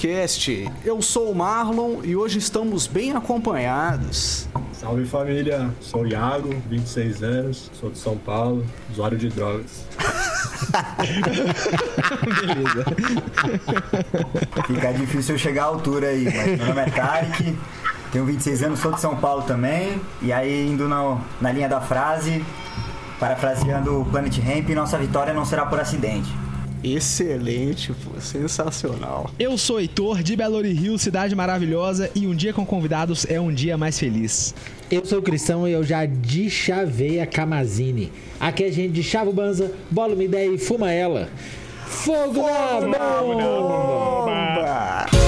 BanzaCast. Eu sou o Marlon e hoje estamos bem acompanhados. Salve família, sou o Iago, 26 anos, sou de São Paulo, usuário de drogas. Beleza. Fica difícil eu chegar à altura aí, mas meu nome é Tarek, tenho 26 anos, sou de São Paulo também. E aí, indo no, na linha da frase, parafraseando o Planet Ramp, nossa vitória não será por acidente. Excelente, pô, sensacional. Eu sou Heitor, de Belo Rio, cidade maravilhosa, e um dia com convidados é um dia mais feliz. Eu sou o Cristão e eu já deschavei a Camazine. Aqui é gente de chava o banza, bola uma ideia e fuma ela. Fogo, na bomba!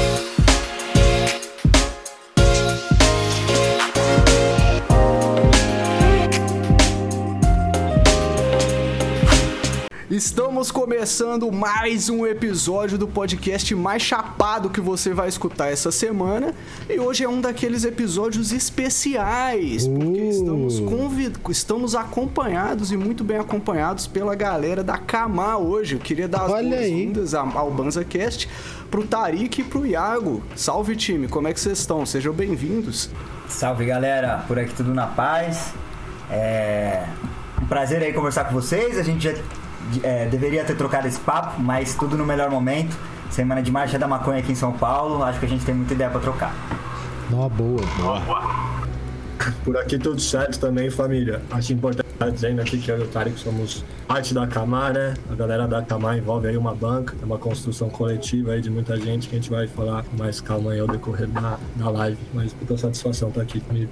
Estamos começando mais um episódio do podcast mais chapado que você vai escutar essa semana. E hoje é um daqueles episódios especiais, porque Uh. estamos, convid... estamos acompanhados e muito bem acompanhados pela galera da Kamá hoje. Eu queria dar as boas-vindas a- ao BanzaCast pro Tarik e pro Iago. Salve time, como é que vocês estão? Sejam bem-vindos. Salve galera, por aqui tudo na paz. É um prazer aí conversar com vocês. A gente já é, deveria ter trocado esse papo, mas tudo no melhor momento. Semana de marcha da maconha aqui em São Paulo. Acho que a gente tem muita ideia pra trocar. Nó, boa. Por aqui tudo certo também, família. Acho importante estar dizendo aqui que eu e o Tarek somos parte da Camar, né? A galera da Camar envolve aí uma banca, é uma construção coletiva aí de muita gente que a gente vai falar com mais calma aí ao decorrer da, da live. Mas puta satisfação estar aqui comigo.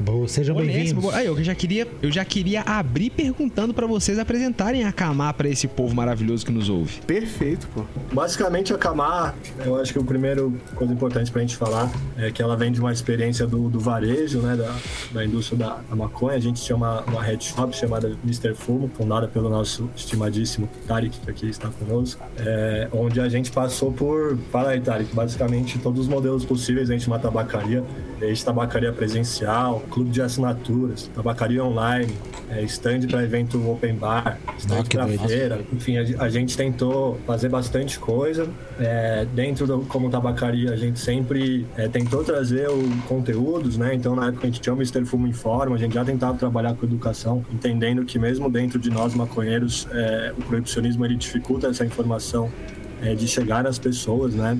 Boa, sejam bem-vindos. Aí, eu já queria, eu já queria abrir perguntando pra vocês apresentarem a Kamá pra esse povo maravilhoso que nos ouve. Perfeito, pô. Basicamente, a Camar, eu acho que o primeiro coisa importante pra gente falar é que ela vem de uma experiência do, do varejo, né, da, da indústria da, da maconha. A gente tinha uma, uma head shop chamada Mr. Fumo, fundada pelo nosso estimadíssimo Tarek, que aqui está conosco, é, onde a gente passou por, fala aí, Tarek, basicamente todos os modelos possíveis dentro de uma tabacaria, desde tabacaria presencial, clube de assinaturas, tabacaria online, é, stand para evento open bar, stand para feira, enfim, a, a gente tentou fazer bastante coisa. É, dentro do como tabacaria, a gente sempre é, tentou trazer o conteúdos, né? Então, na época, a gente tinha o Mr. Fumo Informa, a gente já tentava trabalhar com educação, entendendo que mesmo dentro de nós, maconheiros, é, o proibicionismo ele dificulta essa informação é, de chegar às pessoas, né?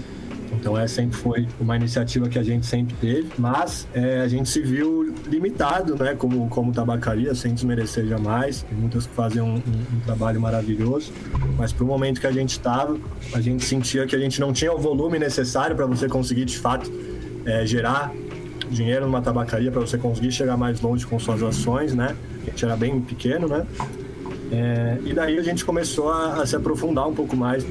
Então, essa sempre foi uma iniciativa que a gente sempre teve, mas é, a gente se viu limitado, né, como, como tabacaria, sem desmerecer jamais. Tem muitas que fazem um, um- um trabalho maravilhoso, mas para o momento que a gente estava, a gente sentia que a gente não tinha o volume necessário para você conseguir, de fato, é, gerar dinheiro numa tabacaria, para você conseguir chegar mais longe com suas ações, né? A gente era bem pequeno, né? É, e daí a gente começou a, a se aprofundar um pouco mais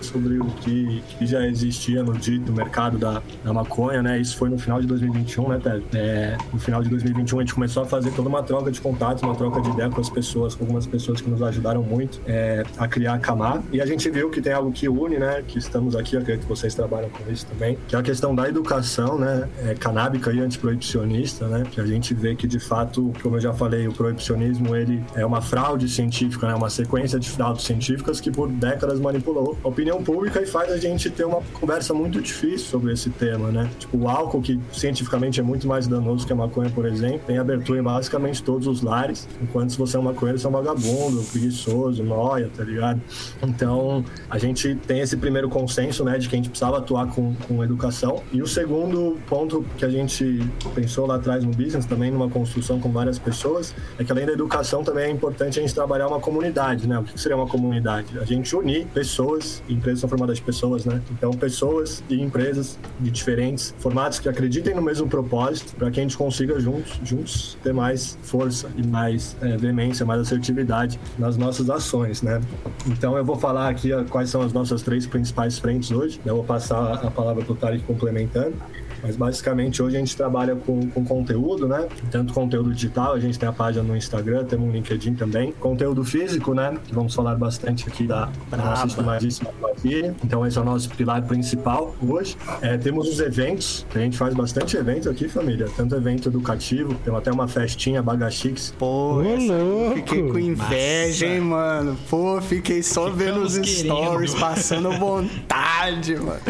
sobre o que, que já existia no dito mercado da, da maconha, né? Isso foi no final de 2021, né, Ted? É, no final de 2021 a gente começou a fazer toda uma troca de contatos, uma troca de ideia com as pessoas, com algumas pessoas que nos ajudaram muito é, a criar a Camar. E a gente viu que tem algo que une, né? Que estamos aqui, acredito que vocês trabalham com isso também, que é a questão da educação, né? É, canábica e antiproibicionista, né? Que a gente vê que, de fato, como eu já falei, o proibicionismo, ele é uma fraude científica, né? Uma sequência de fraudes científicas que por décadas manipulou a opinião pública e faz a gente ter uma conversa muito difícil sobre esse tema, né? Tipo, o álcool, que cientificamente é muito mais danoso que a maconha, por exemplo, tem abertura em basicamente todos os lares, enquanto se você é um maconheiro, você é um vagabundo, preguiçoso, noia, tá ligado? Então, a gente tem esse primeiro consenso, né, de que a gente precisava atuar com, com educação. E o segundo ponto que a gente pensou lá atrás no business, também numa construção com várias pessoas, é que além da educação também é importante a gente trabalhar uma comunidade, né? O que seria uma comunidade? A gente unir pessoas, empresas são formadas de pessoas, né? Então, pessoas e empresas de diferentes formatos que acreditem no mesmo propósito para que a gente consiga juntos, juntos ter mais força e mais é, veemência, mais assertividade nas nossas ações, né? Então, eu vou falar aqui quais são as nossas três principais frentes hoje. Eu vou passar a palavra para o Tarek complementando. Mas basicamente hoje a gente trabalha com, com conteúdo, né? Tanto conteúdo digital, a gente tem a página no Instagram, temos um LinkedIn também. Conteúdo físico, né? Que vamos falar bastante aqui da, da nossa estimadíssima Brasília. Então esse é o nosso pilar principal hoje. É, temos os eventos, que a gente faz bastante evento aqui, família. Tanto evento educativo, temos até uma festinha Bagachix. Pô, Ô, fiquei com inveja, hein, mano. Pô, fiquei só vendo os Ficamos stories, querendo. passando vontade, mano.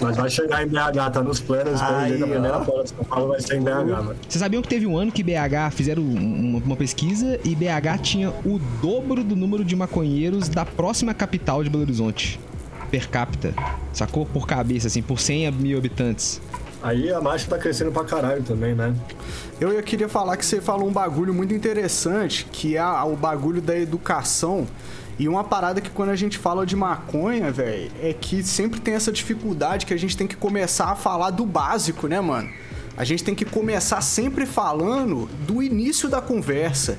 Mas vai chegar em BH, tá nos planos. Pelo Aí, jeito, a primeira fora de São Paulo vai ser em BH, mano. Vocês sabiam que teve um ano que BH fizeram uma, uma pesquisa e BH tinha o dobro do número de maconheiros da próxima capital de Belo Horizonte. Per capita. Sacou? Por cabeça, assim, por 100 mil habitantes. Aí a marcha tá crescendo pra caralho também, né? Eu ia- queria falar que você falou um bagulho muito interessante, que é a- o bagulho da educação. E uma parada que quando a gente fala de maconha, velho, é que sempre tem essa dificuldade que a gente tem que começar a falar do básico, né, mano? A gente tem que começar sempre falando do início da conversa.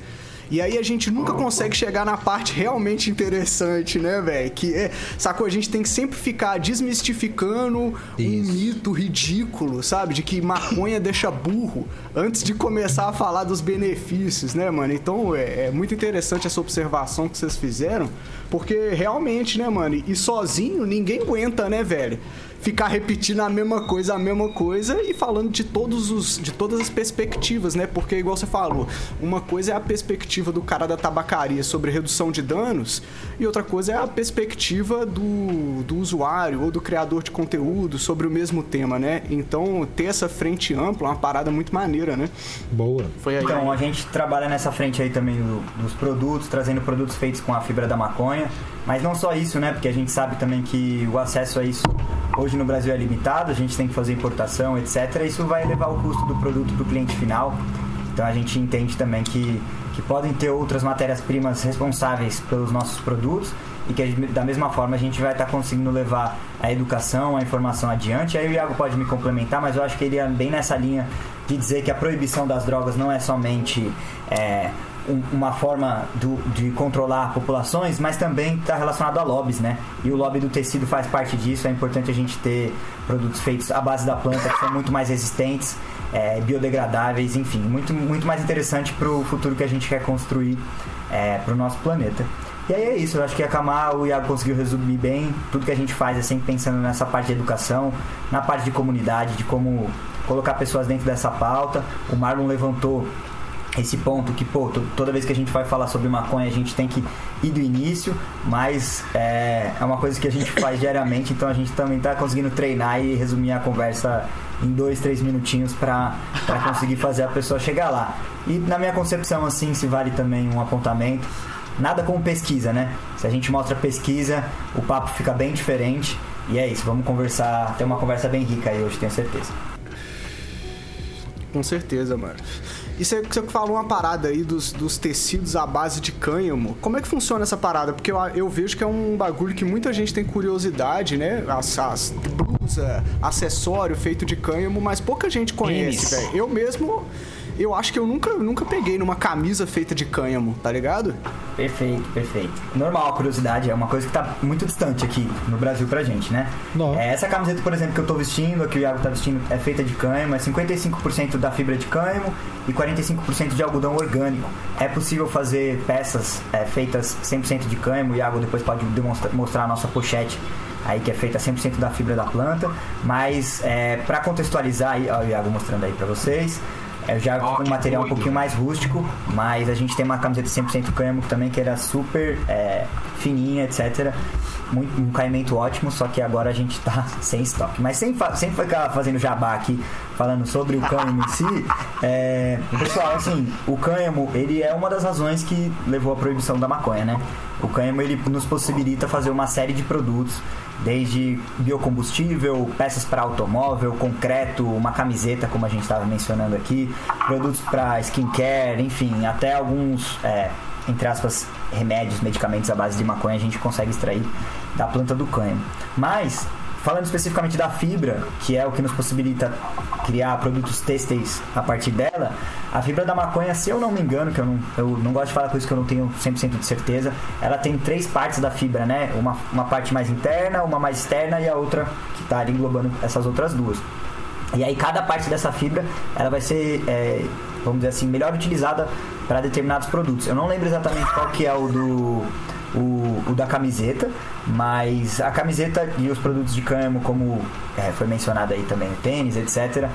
E aí a gente nunca consegue chegar na parte realmente interessante, né, velho? Que é, sacou? A gente tem que sempre ficar desmistificando um Isso. mito ridículo, sabe? De que maconha deixa burro antes de começar a falar dos benefícios, né, mano? Então é, é muito interessante essa observação que vocês fizeram, porque realmente, né, mano? E sozinho ninguém aguenta, né, velho? Ficar repetindo a mesma coisa, a mesma coisa e falando de todos os de todas as perspectivas, né? Porque igual você falou, uma coisa é a perspectiva do cara da tabacaria sobre redução de danos e outra coisa é a perspectiva do, do usuário ou do criador de conteúdo sobre o mesmo tema, né? Então, ter essa frente ampla é uma parada muito maneira, né? Boa. Foi aí. Então, a gente trabalha nessa frente aí também do- dos produtos, trazendo produtos feitos com a fibra da maconha. Mas não só isso, né? Porque a gente sabe também que o acesso a isso hoje no Brasil é limitado, a gente tem que fazer importação, etc. Isso vai elevar o custo do produto para o cliente final. Então a gente entende também que, que podem ter outras matérias-primas responsáveis pelos nossos produtos e que da mesma forma a gente vai estar conseguindo levar a educação, a informação adiante. Aí o Iago pode me complementar, mas eu acho que ele é bem nessa linha de dizer que a proibição das drogas não é somente é, uma forma do- de controlar populações, mas também está relacionado a lobbies, né? E o lobby do tecido faz parte disso. É importante a gente ter produtos feitos à base da planta que são muito mais resistentes, é, biodegradáveis, enfim, muito, muito mais interessante para o futuro que a gente quer construir para o nosso planeta. E aí é isso, eu acho que a Kamar, o Iago conseguiu resumir bem. Tudo que a gente faz é sempre pensando nessa parte de educação, na parte de comunidade, de como colocar pessoas dentro dessa pauta. O Marlon levantou esse ponto que, pô, to- toda vez que a gente vai falar sobre maconha, a gente tem que ir do início, mas é, é uma coisa que a gente faz diariamente, então a gente também tá conseguindo treinar e resumir a conversa em dois, três minutinhos pra conseguir fazer a pessoa chegar lá. E na minha concepção, assim, se vale também um apontamento, nada como pesquisa, né? Se a gente mostra pesquisa, o papo fica bem diferente. E é isso, vamos conversar, ter uma conversa bem rica aí hoje, tenho certeza. Com certeza, mano. E você, você falou uma parada aí dos, dos tecidos à base de cânhamo. Como é que funciona essa parada? Porque eu, eu vejo que é um bagulho que muita gente tem curiosidade, né? As, as blusa, acessório feito de cânhamo, mas pouca gente conhece, velho. Eu mesmo, eu acho que eu nunca, nunca peguei numa camisa feita de cânhamo, tá ligado? Perfeito, perfeito. Normal, a curiosidade é uma coisa que tá muito distante aqui no Brasil pra gente, né? Não. É, essa camiseta, por exemplo, que eu tô vestindo, que o Iago tá vestindo, é feita de cânhamo, é 55% da fibra de cânhamo e 45% de algodão orgânico. É possível fazer peças é, feitas 100% de cânhamo, o Iago depois pode demonstrar, mostrar a nossa pochete aí que é feita 100% da fibra da planta, mas é, para contextualizar aí, ó, o Iago mostrando aí pra vocês, é já com um material um pouquinho mais rústico, mas a gente tem uma camiseta 100% cânhamo também que era super é, fininha, etc. Muito, um caimento ótimo, só que agora a gente tá sem estoque. Mas sem, fa sem ficar fazendo jabá aqui, falando sobre o cânhamo em si, é, pessoal, assim, o cânhamo, ele é uma das razões que levou à proibição da maconha, né? O cânhamo, ele nos possibilita fazer uma série de produtos desde biocombustível, peças para automóvel, concreto, uma camiseta, como a gente estava mencionando aqui, produtos para skincare, enfim, até alguns, é, entre aspas, remédios, medicamentos à base de maconha a gente consegue extrair da planta do cânhamo. Mas, falando especificamente da fibra, que é o que nos possibilita criar produtos têxteis a partir dela, a fibra da maconha, se eu não me engano, que eu não, eu não gosto de falar com isso que eu não tenho 100% de certeza, ela tem três partes da fibra, né? Uma, uma parte mais interna, uma mais externa e a outra que está ali englobando essas outras duas. E aí cada parte dessa fibra ela vai ser, é, vamos dizer assim, melhor utilizada para determinados produtos. Eu não lembro exatamente qual que é o do o, o, da camiseta, mas a camiseta e os produtos de cânhamo, como é, foi mencionado aí também, o tênis, etc.,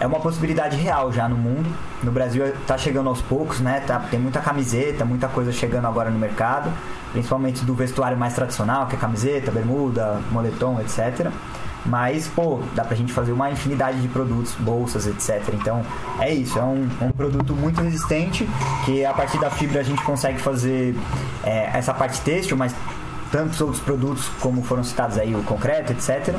é uma possibilidade real já no mundo. No Brasil está chegando aos poucos, né? Tá, tem muita camiseta, muita coisa chegando agora no mercado, principalmente do vestuário mais tradicional, que é camiseta, bermuda, moletom, etc. Mas, pô, dá pra gente fazer uma infinidade de produtos, bolsas, etc. Então, é isso. É um, um produto muito resistente, que a partir da fibra a gente consegue fazer é, essa parte têxtil, mas tantos outros produtos como foram citados aí, o concreto, etc.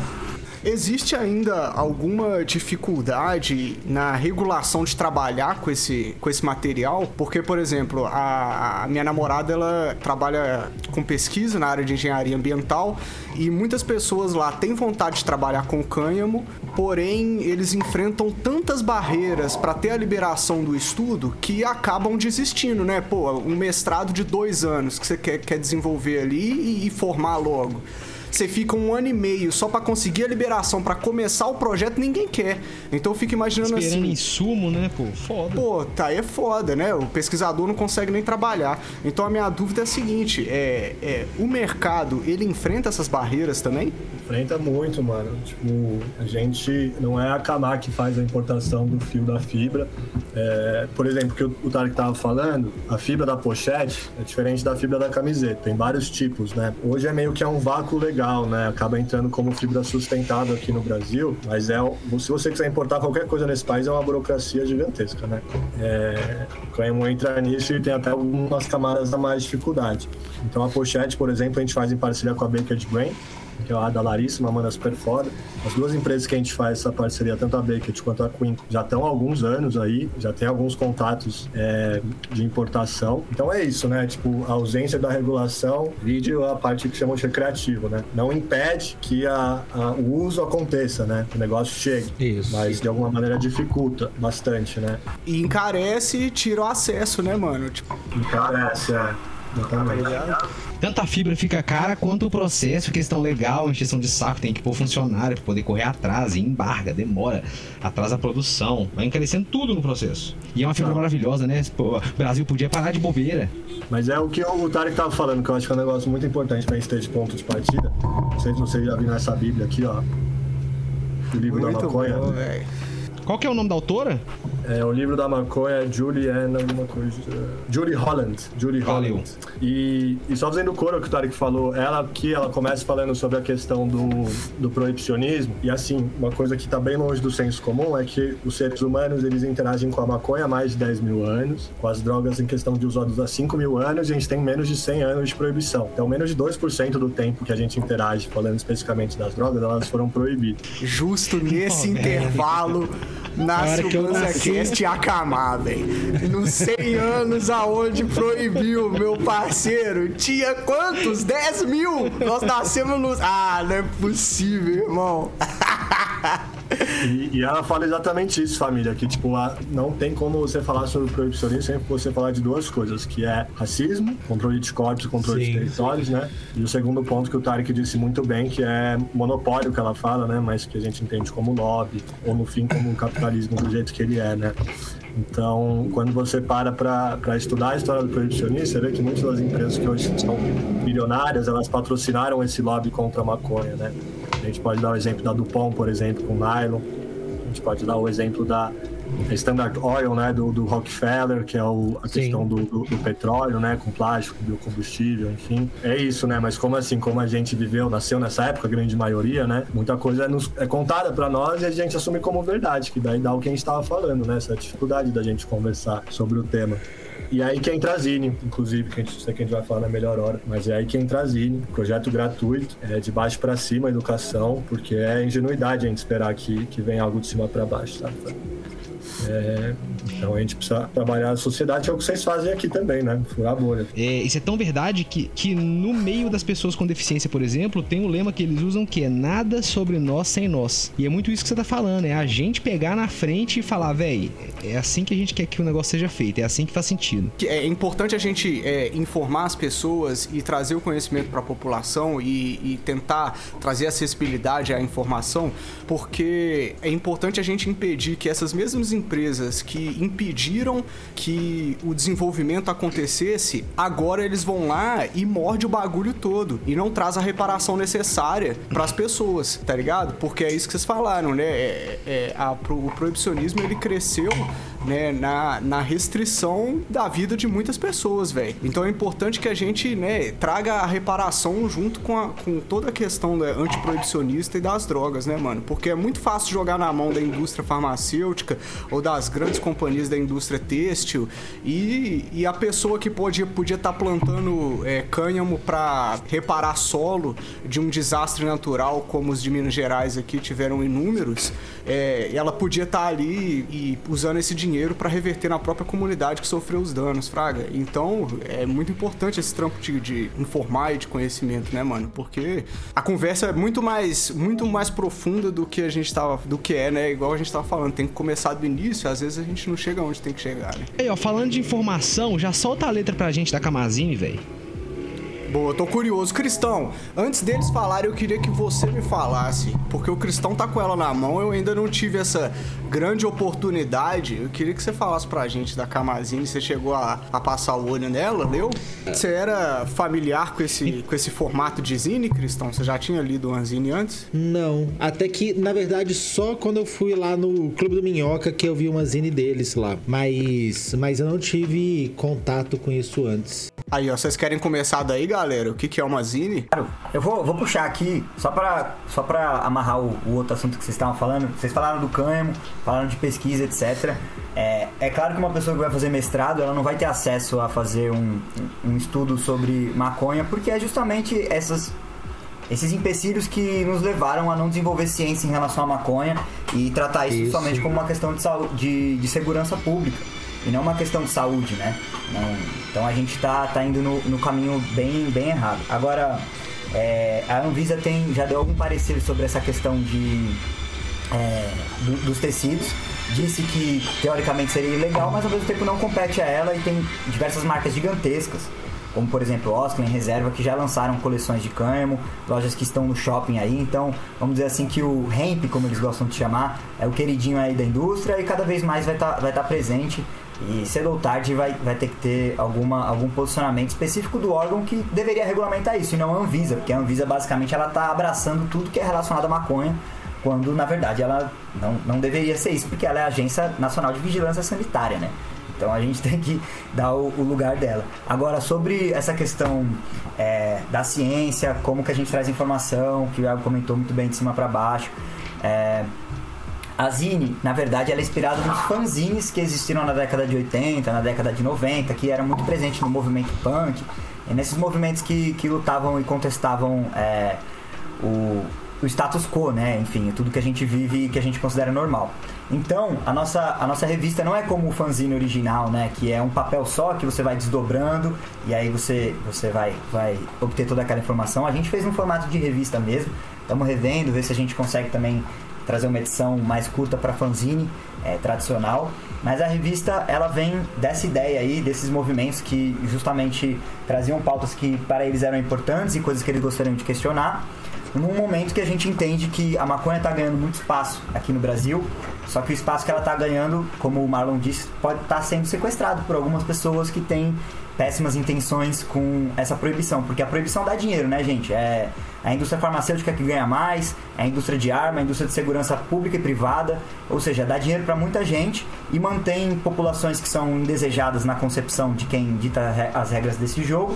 Existe ainda alguma dificuldade na regulação de trabalhar com esse, com esse material? Porque, por exemplo, a, a minha namorada ela trabalha com pesquisa na área de engenharia ambiental e muitas pessoas lá têm vontade de trabalhar com cânhamo, porém eles enfrentam tantas barreiras para ter a liberação do estudo que acabam desistindo, né? Pô, um mestrado de dois anos que você quer, quer desenvolver ali e, e formar logo você fica um ano e meio só para conseguir a liberação para começar o projeto, ninguém quer. Então eu fico imaginando Esperando assim. insumo, né, pô? Foda. Pô, tá aí é foda, né? O pesquisador não consegue nem trabalhar. Então a minha dúvida é a seguinte: é, é o mercado ele enfrenta essas barreiras também? Enfrenta muito, mano. Tipo, a gente não é a Kamar que faz a importação do fio da fibra. É, por exemplo, que o, Tarek tava falando, a fibra da pochete é diferente da fibra da camiseta. Tem vários tipos, né? Hoje é meio que é um vácuo legal né? Acaba entrando como fibra sustentável aqui no Brasil, mas é se você quiser importar qualquer coisa nesse país é uma burocracia gigantesca, né? É, o cânhamo entra nisso e tem até algumas camadas a mais dificuldade. Então a pochete, por exemplo, a gente faz em parceria com a Baked Brain, que é a da Larissa, uma super foda. As duas empresas que a gente faz essa parceria, tanto a Beckett quanto a Quinco, já estão há alguns anos aí, já tem alguns contatos é, de importação. Então é isso, né? Tipo, a ausência da regulação, vídeo a parte que chamam de recreativo, né? Não impede que a, a, o uso aconteça, né? O negócio chegue. Isso. Mas de alguma maneira dificulta bastante, né? E encarece e tira o acesso, né, mano? Tipo... Encarece, é. Exatamente. Tá tanto a fibra fica cara quanto o processo, questão legal, encheção de saco, tem que pôr funcionário pra poder correr atrás, e embarga, demora, atrasa a produção, vai encarecendo tudo no processo. E é uma fibra maravilhosa, né? O Brasil podia parar de bobeira. Mas é o que o Tarek tava falando, que eu acho que é um negócio muito importante pra gente ter de ponto de partida. Não sei se vocês já viram essa Bíblia aqui, ó. O livro Muito da maconha. bom. Qual que é o nome da autora? É, o livro da maconha é Julie Ann, alguma coisa. Julie Holland. Julie. Holland. E, e só fazendo coro que o Tarek falou, ela aqui, ela começa falando sobre a questão do, do proibicionismo. E assim, uma coisa que tá bem longe do senso comum é que os seres humanos, eles interagem com a maconha há mais de 10 mil anos, com as drogas em questão de usados há 5 mil anos, e a gente tem menos de 100 anos de proibição. Então, menos de 2% do tempo que a gente interage, falando especificamente das drogas, elas foram proibidas. Justo nesse velho. intervalo Na nasce o. BanzaCast acamar, velho. Nos 100 anos aonde proibiu, meu parceiro, tinha quantos? 10 mil? Nós nascemos nos... Ah, não é possível, irmão. E, e ela fala exatamente isso, família, que tipo, lá não tem como você falar sobre proibicionismo sem você falar de duas coisas, que é racismo, controle de corpos, controle Sim, de territórios, né? E o segundo ponto que o Tarek disse muito bem, que é monopólio que ela fala, né? Mas que a gente entende como lobby, ou no fim como o capitalismo do jeito que ele é, né? Então, quando você para para estudar a história do proibicionismo, você vê que muitas das empresas que hoje são bilionárias, elas patrocinaram esse lobby contra a maconha, né? A gente pode dar o exemplo da Dupont, por exemplo, com nylon. A gente pode dar o exemplo da Standard Oil, né, do, do Rockefeller, que é o, a Sim. questão do, do- do petróleo, né, com plástico, biocombustível, enfim. É isso, né, mas como assim, como a gente viveu, nasceu nessa época, a grande maioria, né, muita coisa é, nos- é contada pra nós e a gente assume como verdade, que daí dá o que a gente estava falando, né, essa dificuldade da gente conversar sobre o tema. E aí que entra a Zine, inclusive, que a gente sei que a gente vai falar na melhor hora, mas é aí que entra a Zine, projeto gratuito, é de baixo pra cima, educação, porque é ingenuidade a gente esperar que, que venha algo de cima pra baixo, sabe? É, então a gente precisa trabalhar a sociedade, que é o que vocês fazem aqui também, né? Furar a bolha. É, isso é tão verdade que, que no meio das pessoas com deficiência, por exemplo, tem um lema que eles usam que é nada sobre nós sem nós. E é muito isso que você tá falando, é a gente pegar na frente e falar, véi, é assim que a gente quer que o negócio seja feito, é assim que faz sentido. É importante a gente é, informar as pessoas e trazer o conhecimento para a população e, e, tentar trazer acessibilidade à informação, porque é importante a gente impedir que essas mesmas empresas que impediram que o desenvolvimento acontecesse, agora eles vão lá e morde o bagulho todo e não traz a reparação necessária para as pessoas, tá ligado? Porque é isso que vocês falaram, né? É, é, a, o proibicionismo ele cresceu né, na, na restrição da vida de muitas pessoas, velho. Então é importante que a gente, né, traga a reparação junto com, a, com toda a questão né, antiproibicionista e das drogas, né, mano? Porque é muito fácil jogar na mão da indústria farmacêutica ou das grandes companhias da indústria têxtil e, e a pessoa que podia podia estar tá plantando é, cânhamo para reparar solo de um desastre natural como os de Minas Gerais aqui tiveram inúmeros, é, ela podia estar tá ali e usando esse dinheiro dinheiro para reverter na própria comunidade que sofreu os danos, fraga. Então, é muito importante esse trampo de, de, informar e de conhecimento, né, mano? Porque a conversa é muito mais, muito mais profunda do que a gente tava, do que é, né? Igual a gente tava falando, tem que começar do início, às vezes a gente não chega onde tem que chegar, né? Aí, ó, falando de informação, já solta a letra pra gente da Camazine, velho. Boa, tô curioso. Cristão, antes deles falarem, eu queria que você me falasse, porque o Cristão tá com ela na mão, eu ainda não tive essa grande oportunidade. Eu queria que você falasse pra gente da Camazine, você chegou a, a passar o olho nela, leu? Você era familiar com esse, com esse formato de zine, Cristão? Você já tinha lido uma zine antes? Não, até que, na verdade, só quando eu fui lá no Clube do Minhoca que eu vi uma zine deles lá. Mas, mas eu não tive contato com isso antes. Aí, ó, vocês querem começar daí, galera? O que, que é uma zine? Claro, eu vou, vou puxar aqui, só pra, só pra amarrar o, o outro assunto que vocês estavam falando. Vocês falaram do cânhamo, falaram de pesquisa, etc. É, é claro que uma pessoa que vai fazer mestrado, ela não vai ter acesso a fazer um, um estudo sobre maconha, porque é justamente essas esses empecilhos que nos levaram a não desenvolver ciência em relação à maconha e tratar isso, isso. somente como uma questão de, saúde, de, de segurança pública e não uma questão de saúde, né? Não, então a gente tá, tá indo no, no caminho bem, bem errado. Agora, é, a Anvisa tem, já deu algum parecer sobre essa questão de, é, do, dos tecidos. Disse que teoricamente seria ilegal, mas ao mesmo tempo não compete a ela e tem diversas marcas gigantescas como por exemplo em Reserva, que já lançaram coleções de cânhamo, lojas que estão no shopping aí. Então, vamos dizer assim que o hemp, como eles gostam de chamar, é o queridinho aí da indústria e cada vez mais vai estar tá, vai tá presente e cedo ou tarde vai, vai ter que ter alguma, algum posicionamento específico do órgão que deveria regulamentar isso, e não a Anvisa, porque a Anvisa basicamente ela está abraçando tudo que é relacionado à maconha, quando na verdade ela não, não deveria ser isso, porque ela é a Agência Nacional de Vigilância Sanitária, né? Então a gente tem que dar o, o lugar dela. Agora, sobre essa questão é, da ciência, como que a gente traz informação, que o Iago comentou muito bem de cima para baixo. É, a Zine, na verdade, ela é inspirada nos fanzines que existiram na década de 80, na década de 90, que eram muito presentes no movimento punk, e nesses movimentos que, que lutavam e contestavam é, o, o status quo, né? Enfim, tudo que a gente vive e que a gente considera normal. Então, a nossa, a nossa revista não é como o fanzine original, né? Que é um papel só que você vai desdobrando e aí você, você vai, vai obter toda aquela informação. A gente fez um formato de revista mesmo. Estamos revendo, ver se a gente consegue também trazer uma edição mais curta para fanzine é, tradicional. Mas a revista ela vem dessa ideia aí, desses movimentos que justamente traziam pautas que para eles eram importantes e coisas que eles gostariam de questionar. Num momento que a gente entende que a maconha está ganhando muito espaço aqui no Brasil, só que o espaço que ela está ganhando, como o Marlon disse, pode estar tá sendo sequestrado por algumas pessoas que têm péssimas intenções com essa proibição, porque a proibição dá dinheiro, né, gente? É a indústria farmacêutica que ganha mais, é a indústria de arma, a indústria de segurança pública e privada, ou seja, dá dinheiro para muita gente e mantém populações que são indesejadas na concepção de quem dita as regras desse jogo.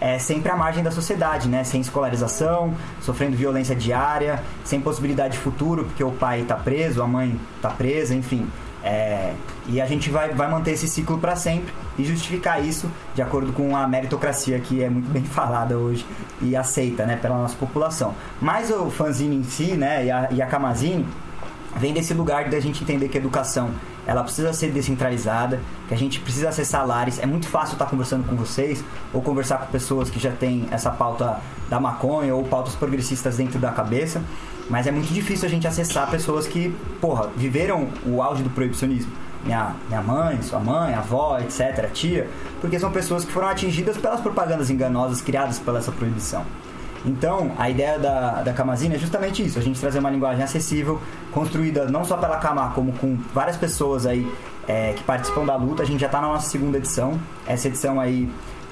É sempre à margem da sociedade, né? Sem escolarização, sofrendo violência diária, sem possibilidade de futuro, porque o pai está preso, a mãe está presa, enfim. É, e a gente vai, vai manter esse ciclo para sempre e justificar isso de acordo com a meritocracia que é muito bem falada hoje e aceita né, pela nossa população. Mas o fanzine em si né, e, a, e a Camazine vem desse lugar da gente entender que a educação ela precisa ser descentralizada, que a gente precisa acessar lares. É muito fácil estar conversando com vocês ou conversar com pessoas que já têm essa pauta da maconha ou pautas progressistas dentro da cabeça. Mas é muito difícil a gente acessar pessoas que, porra, viveram o auge do proibicionismo. minha, minha mãe, sua mãe, avó, etc., tia, porque são pessoas que foram atingidas pelas propagandas enganosas criadas pela essa proibição. Então, a ideia da, da Camazine é justamente isso, a gente trazer uma linguagem acessível, construída não só pela Camar, como com várias pessoas aí é, que participam da luta. A gente já está na nossa segunda edição. Essa edição aí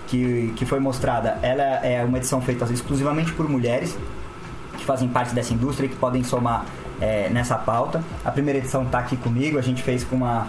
que, que foi mostrada, ela é uma edição feita exclusivamente por mulheres que fazem parte dessa indústria e que podem somar é, nessa pauta. A primeira edição está aqui comigo, a gente fez com uma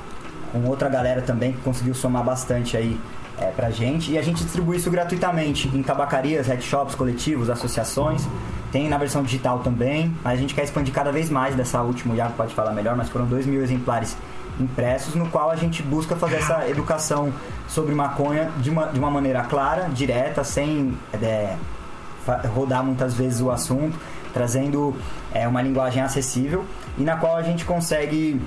com outra galera também que conseguiu somar bastante aí é, pra gente. E a gente distribui isso gratuitamente em tabacarias, headshops, coletivos, associações. Tem na versão digital também, mas a gente quer expandir cada vez mais dessa última, o Iago pode falar melhor, mas foram 2 mil exemplares impressos, no qual a gente busca fazer essa educação sobre maconha de uma, de uma maneira clara, direta, sem é, rodar muitas vezes o assunto, trazendo é, uma linguagem acessível e na qual a gente consegue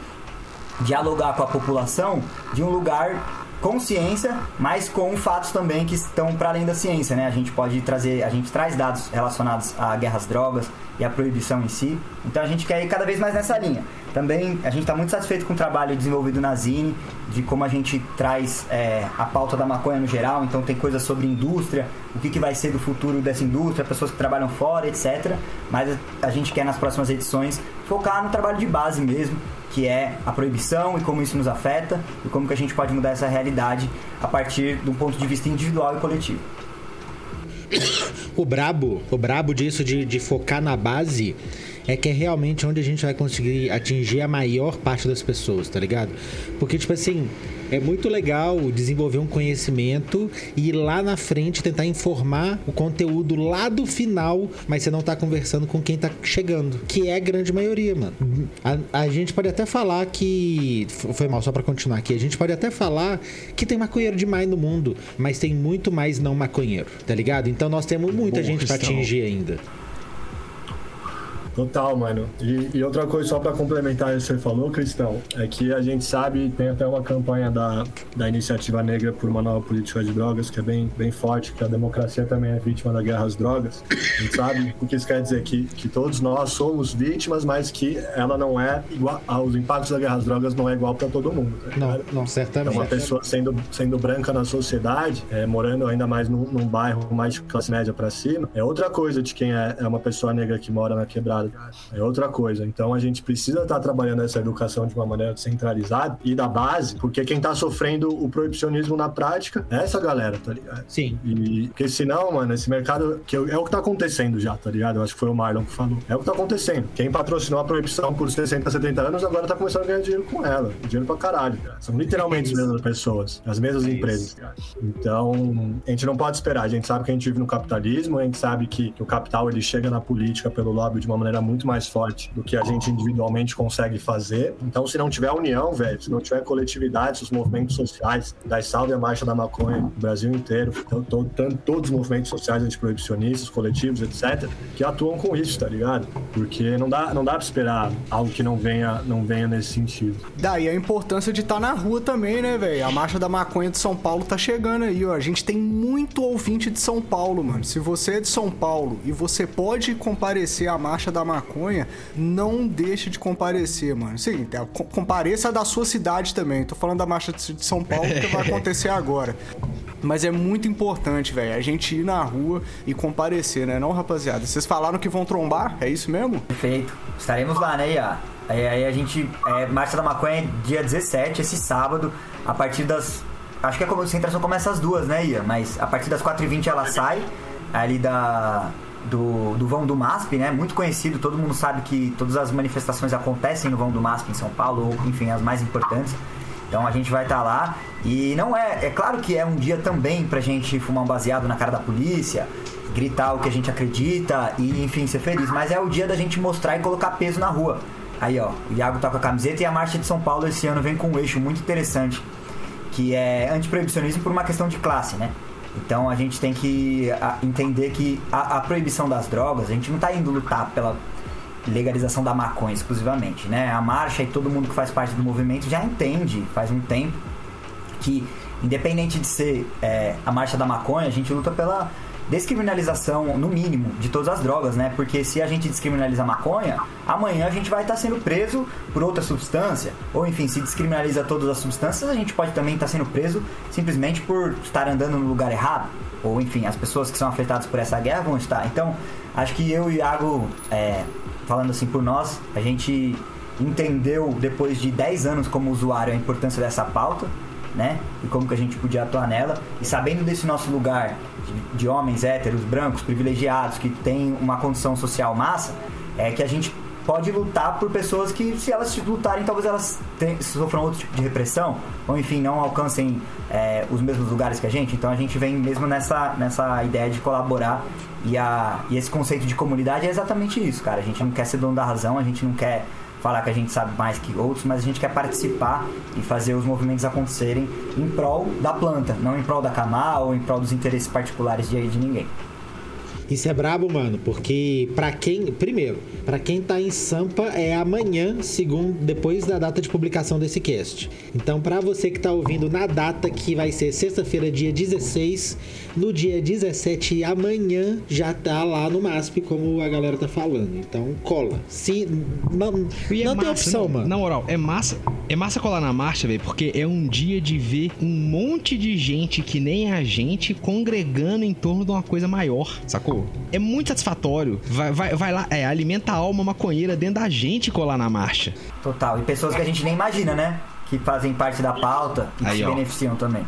dialogar com a população de um lugar com ciência, mas com fatos também que estão para além da ciência, né? A gente pode trazer, a gente traz dados relacionados a guerras drogas e a proibição em si. Então a gente quer ir cada vez mais nessa linha. Também a gente está muito satisfeito com o trabalho desenvolvido na Zine, de como a gente traz é, a pauta da maconha no geral. Então tem coisas sobre indústria, o que, que vai ser do futuro dessa indústria, pessoas que trabalham fora, etc. Mas a gente quer nas próximas edições focar no trabalho de base mesmo, que é a proibição e como isso nos afeta e como que a gente pode mudar essa realidade a partir de um ponto de vista individual e coletivo. O brabo, o brabo disso de, de focar na base é que é realmente onde a gente vai conseguir atingir a maior parte das pessoas, tá ligado? Porque, tipo assim, é muito legal desenvolver um conhecimento e ir lá na frente tentar informar o conteúdo lá do final, mas você não tá conversando com quem tá chegando, que é a grande maioria, mano. A, a gente pode até falar que. Foi mal, só para continuar aqui. A gente pode até falar que tem maconheiro demais no mundo, mas tem muito mais não maconheiro, tá ligado? Então nós temos muita Boa gente para atingir ainda. Total, mano. E, e, outra coisa, só para complementar o que você falou, Cristão, é que a gente sabe, tem até uma campanha da, da Iniciativa Negra por uma nova política de drogas, que é bem, bem forte, que a democracia também é vítima da guerra às drogas. A gente sabe o que isso quer dizer, que, que todos nós somos vítimas, mas que ela não é igual, os impactos da guerra às drogas não é igual para todo mundo. Tá não, não, certamente. É uma pessoa sendo, sendo branca na sociedade, é, morando ainda mais num, num bairro mais de classe média para cima, é outra coisa de quem é, é uma pessoa negra que mora na quebrada é outra coisa. Então a gente precisa estar tá trabalhando essa educação de uma maneira centralizada e da base, porque quem está sofrendo o proibicionismo na prática é essa galera, tá ligado? Sim. E porque senão, mano, esse mercado que é o que tá acontecendo já, tá ligado? Eu acho que foi o Marlon que falou. É o que tá acontecendo. Quem patrocinou a proibição por 60, 70 anos agora tá começando a ganhar dinheiro com ela. Dinheiro pra caralho, cara. São literalmente as mesmas pessoas, as mesmas é empresas, cara. Então, a gente não pode esperar. A gente sabe que a gente vive no capitalismo, a gente sabe que, que o capital ele chega na política pelo lobby de uma maneira muito mais forte do que a gente individualmente consegue fazer. Então, se não tiver união, velho, se não tiver coletividade, os movimentos sociais, da Salve a Marcha da Maconha no Brasil inteiro, então, tanto, todos os movimentos sociais antiproibicionistas, coletivos, etc., que atuam com isso, tá ligado? Porque não dá, não dá pra esperar algo que não venha, não venha nesse sentido. Daí a importância de estar tá na rua também, né, velho? A Marcha da Maconha de São Paulo tá chegando aí, ó. A gente tem muito ouvinte de São Paulo, mano. Se você é de São Paulo e você pode comparecer à Marcha da Maconha, maconha, não deixe de comparecer, mano. Sim, é, compareça da sua cidade também. Tô falando da marcha de São Paulo que vai acontecer agora. Mas é muito importante, velho, a gente ir na rua e comparecer, né? Não, rapaziada? Vocês falaram que vão trombar? É isso mesmo? Perfeito. Estaremos lá, né, Iá? Aí, aí a gente. É, Marcha da Maconha dia 17, esse sábado, a partir das. Acho que a concentração começa às duas, né, Ia? Mas a partir das 4h20 ela sai ali da, do, do vão do MASP, né? Muito conhecido, todo mundo sabe que todas as manifestações acontecem no vão do MASP em São Paulo, ou enfim, as mais importantes. Então a gente vai estar tá lá e não é, é claro que é um dia também pra gente fumar um baseado na cara da polícia, gritar o que a gente acredita e enfim ser feliz, mas é o dia da gente mostrar e colocar peso na rua. Aí ó, o Iago tá com a camiseta e a marcha de São Paulo esse ano vem com um eixo muito interessante, que é antiproibicionismo por uma questão de classe, né? Então a gente tem que entender que a, a proibição das drogas, a gente não está indo lutar pela legalização da maconha exclusivamente, né? A marcha e todo mundo que faz parte do movimento já entende faz um tempo que independente de ser é, a marcha da maconha, a gente luta pela descriminalização, no mínimo, de todas as drogas, né? Porque se a gente descriminaliza a maconha, amanhã a gente vai estar sendo preso por outra substância. Ou enfim, se descriminaliza todas as substâncias, a gente pode também estar sendo preso simplesmente por estar andando no lugar errado. Ou enfim, as pessoas que são afetadas por essa guerra vão estar. Então, acho que eu e Iago, é, falando assim por nós, a gente entendeu depois de 10 anos como usuário a importância dessa pauta né? E como que a gente podia atuar nela. E sabendo desse nosso lugar de, homens héteros, brancos, privilegiados, que tem uma condição social massa, é que a gente pode lutar por pessoas que, se elas lutarem, talvez elas sofram outro tipo de repressão, ou enfim, não alcancem é, os mesmos lugares que a gente. Então a gente vem mesmo nessa, nessa ideia de colaborar. E, a, e esse conceito de comunidade é exatamente isso, cara. A gente não quer ser dono da razão, a gente não quer falar que a gente sabe mais que outros, mas a gente quer participar e fazer os movimentos acontecerem em prol da planta, não em prol da Kamá ou em prol dos interesses particulares de, de ninguém. Isso é brabo, mano, porque para quem, primeiro, para quem tá em Sampa é amanhã, segundo depois da data de publicação desse cast. Então, para você que tá ouvindo na data que vai ser sexta-feira, dia 16, no dia 17 amanhã já tá lá no MASP como a galera tá falando. Então, cola. Se não, é não tem massa, opção, não, mano. Na moral, é massa. É massa colar na marcha, velho, porque é um dia de ver um monte de gente que nem a gente congregando em torno de uma coisa maior, sacou? É muito satisfatório. Vai, vai, vai lá, é, alimenta a alma maconheira dentro da gente colar na marcha. Total. E pessoas que a gente nem imagina, né? Que fazem parte da pauta e que Aí, se ó. beneficiam também.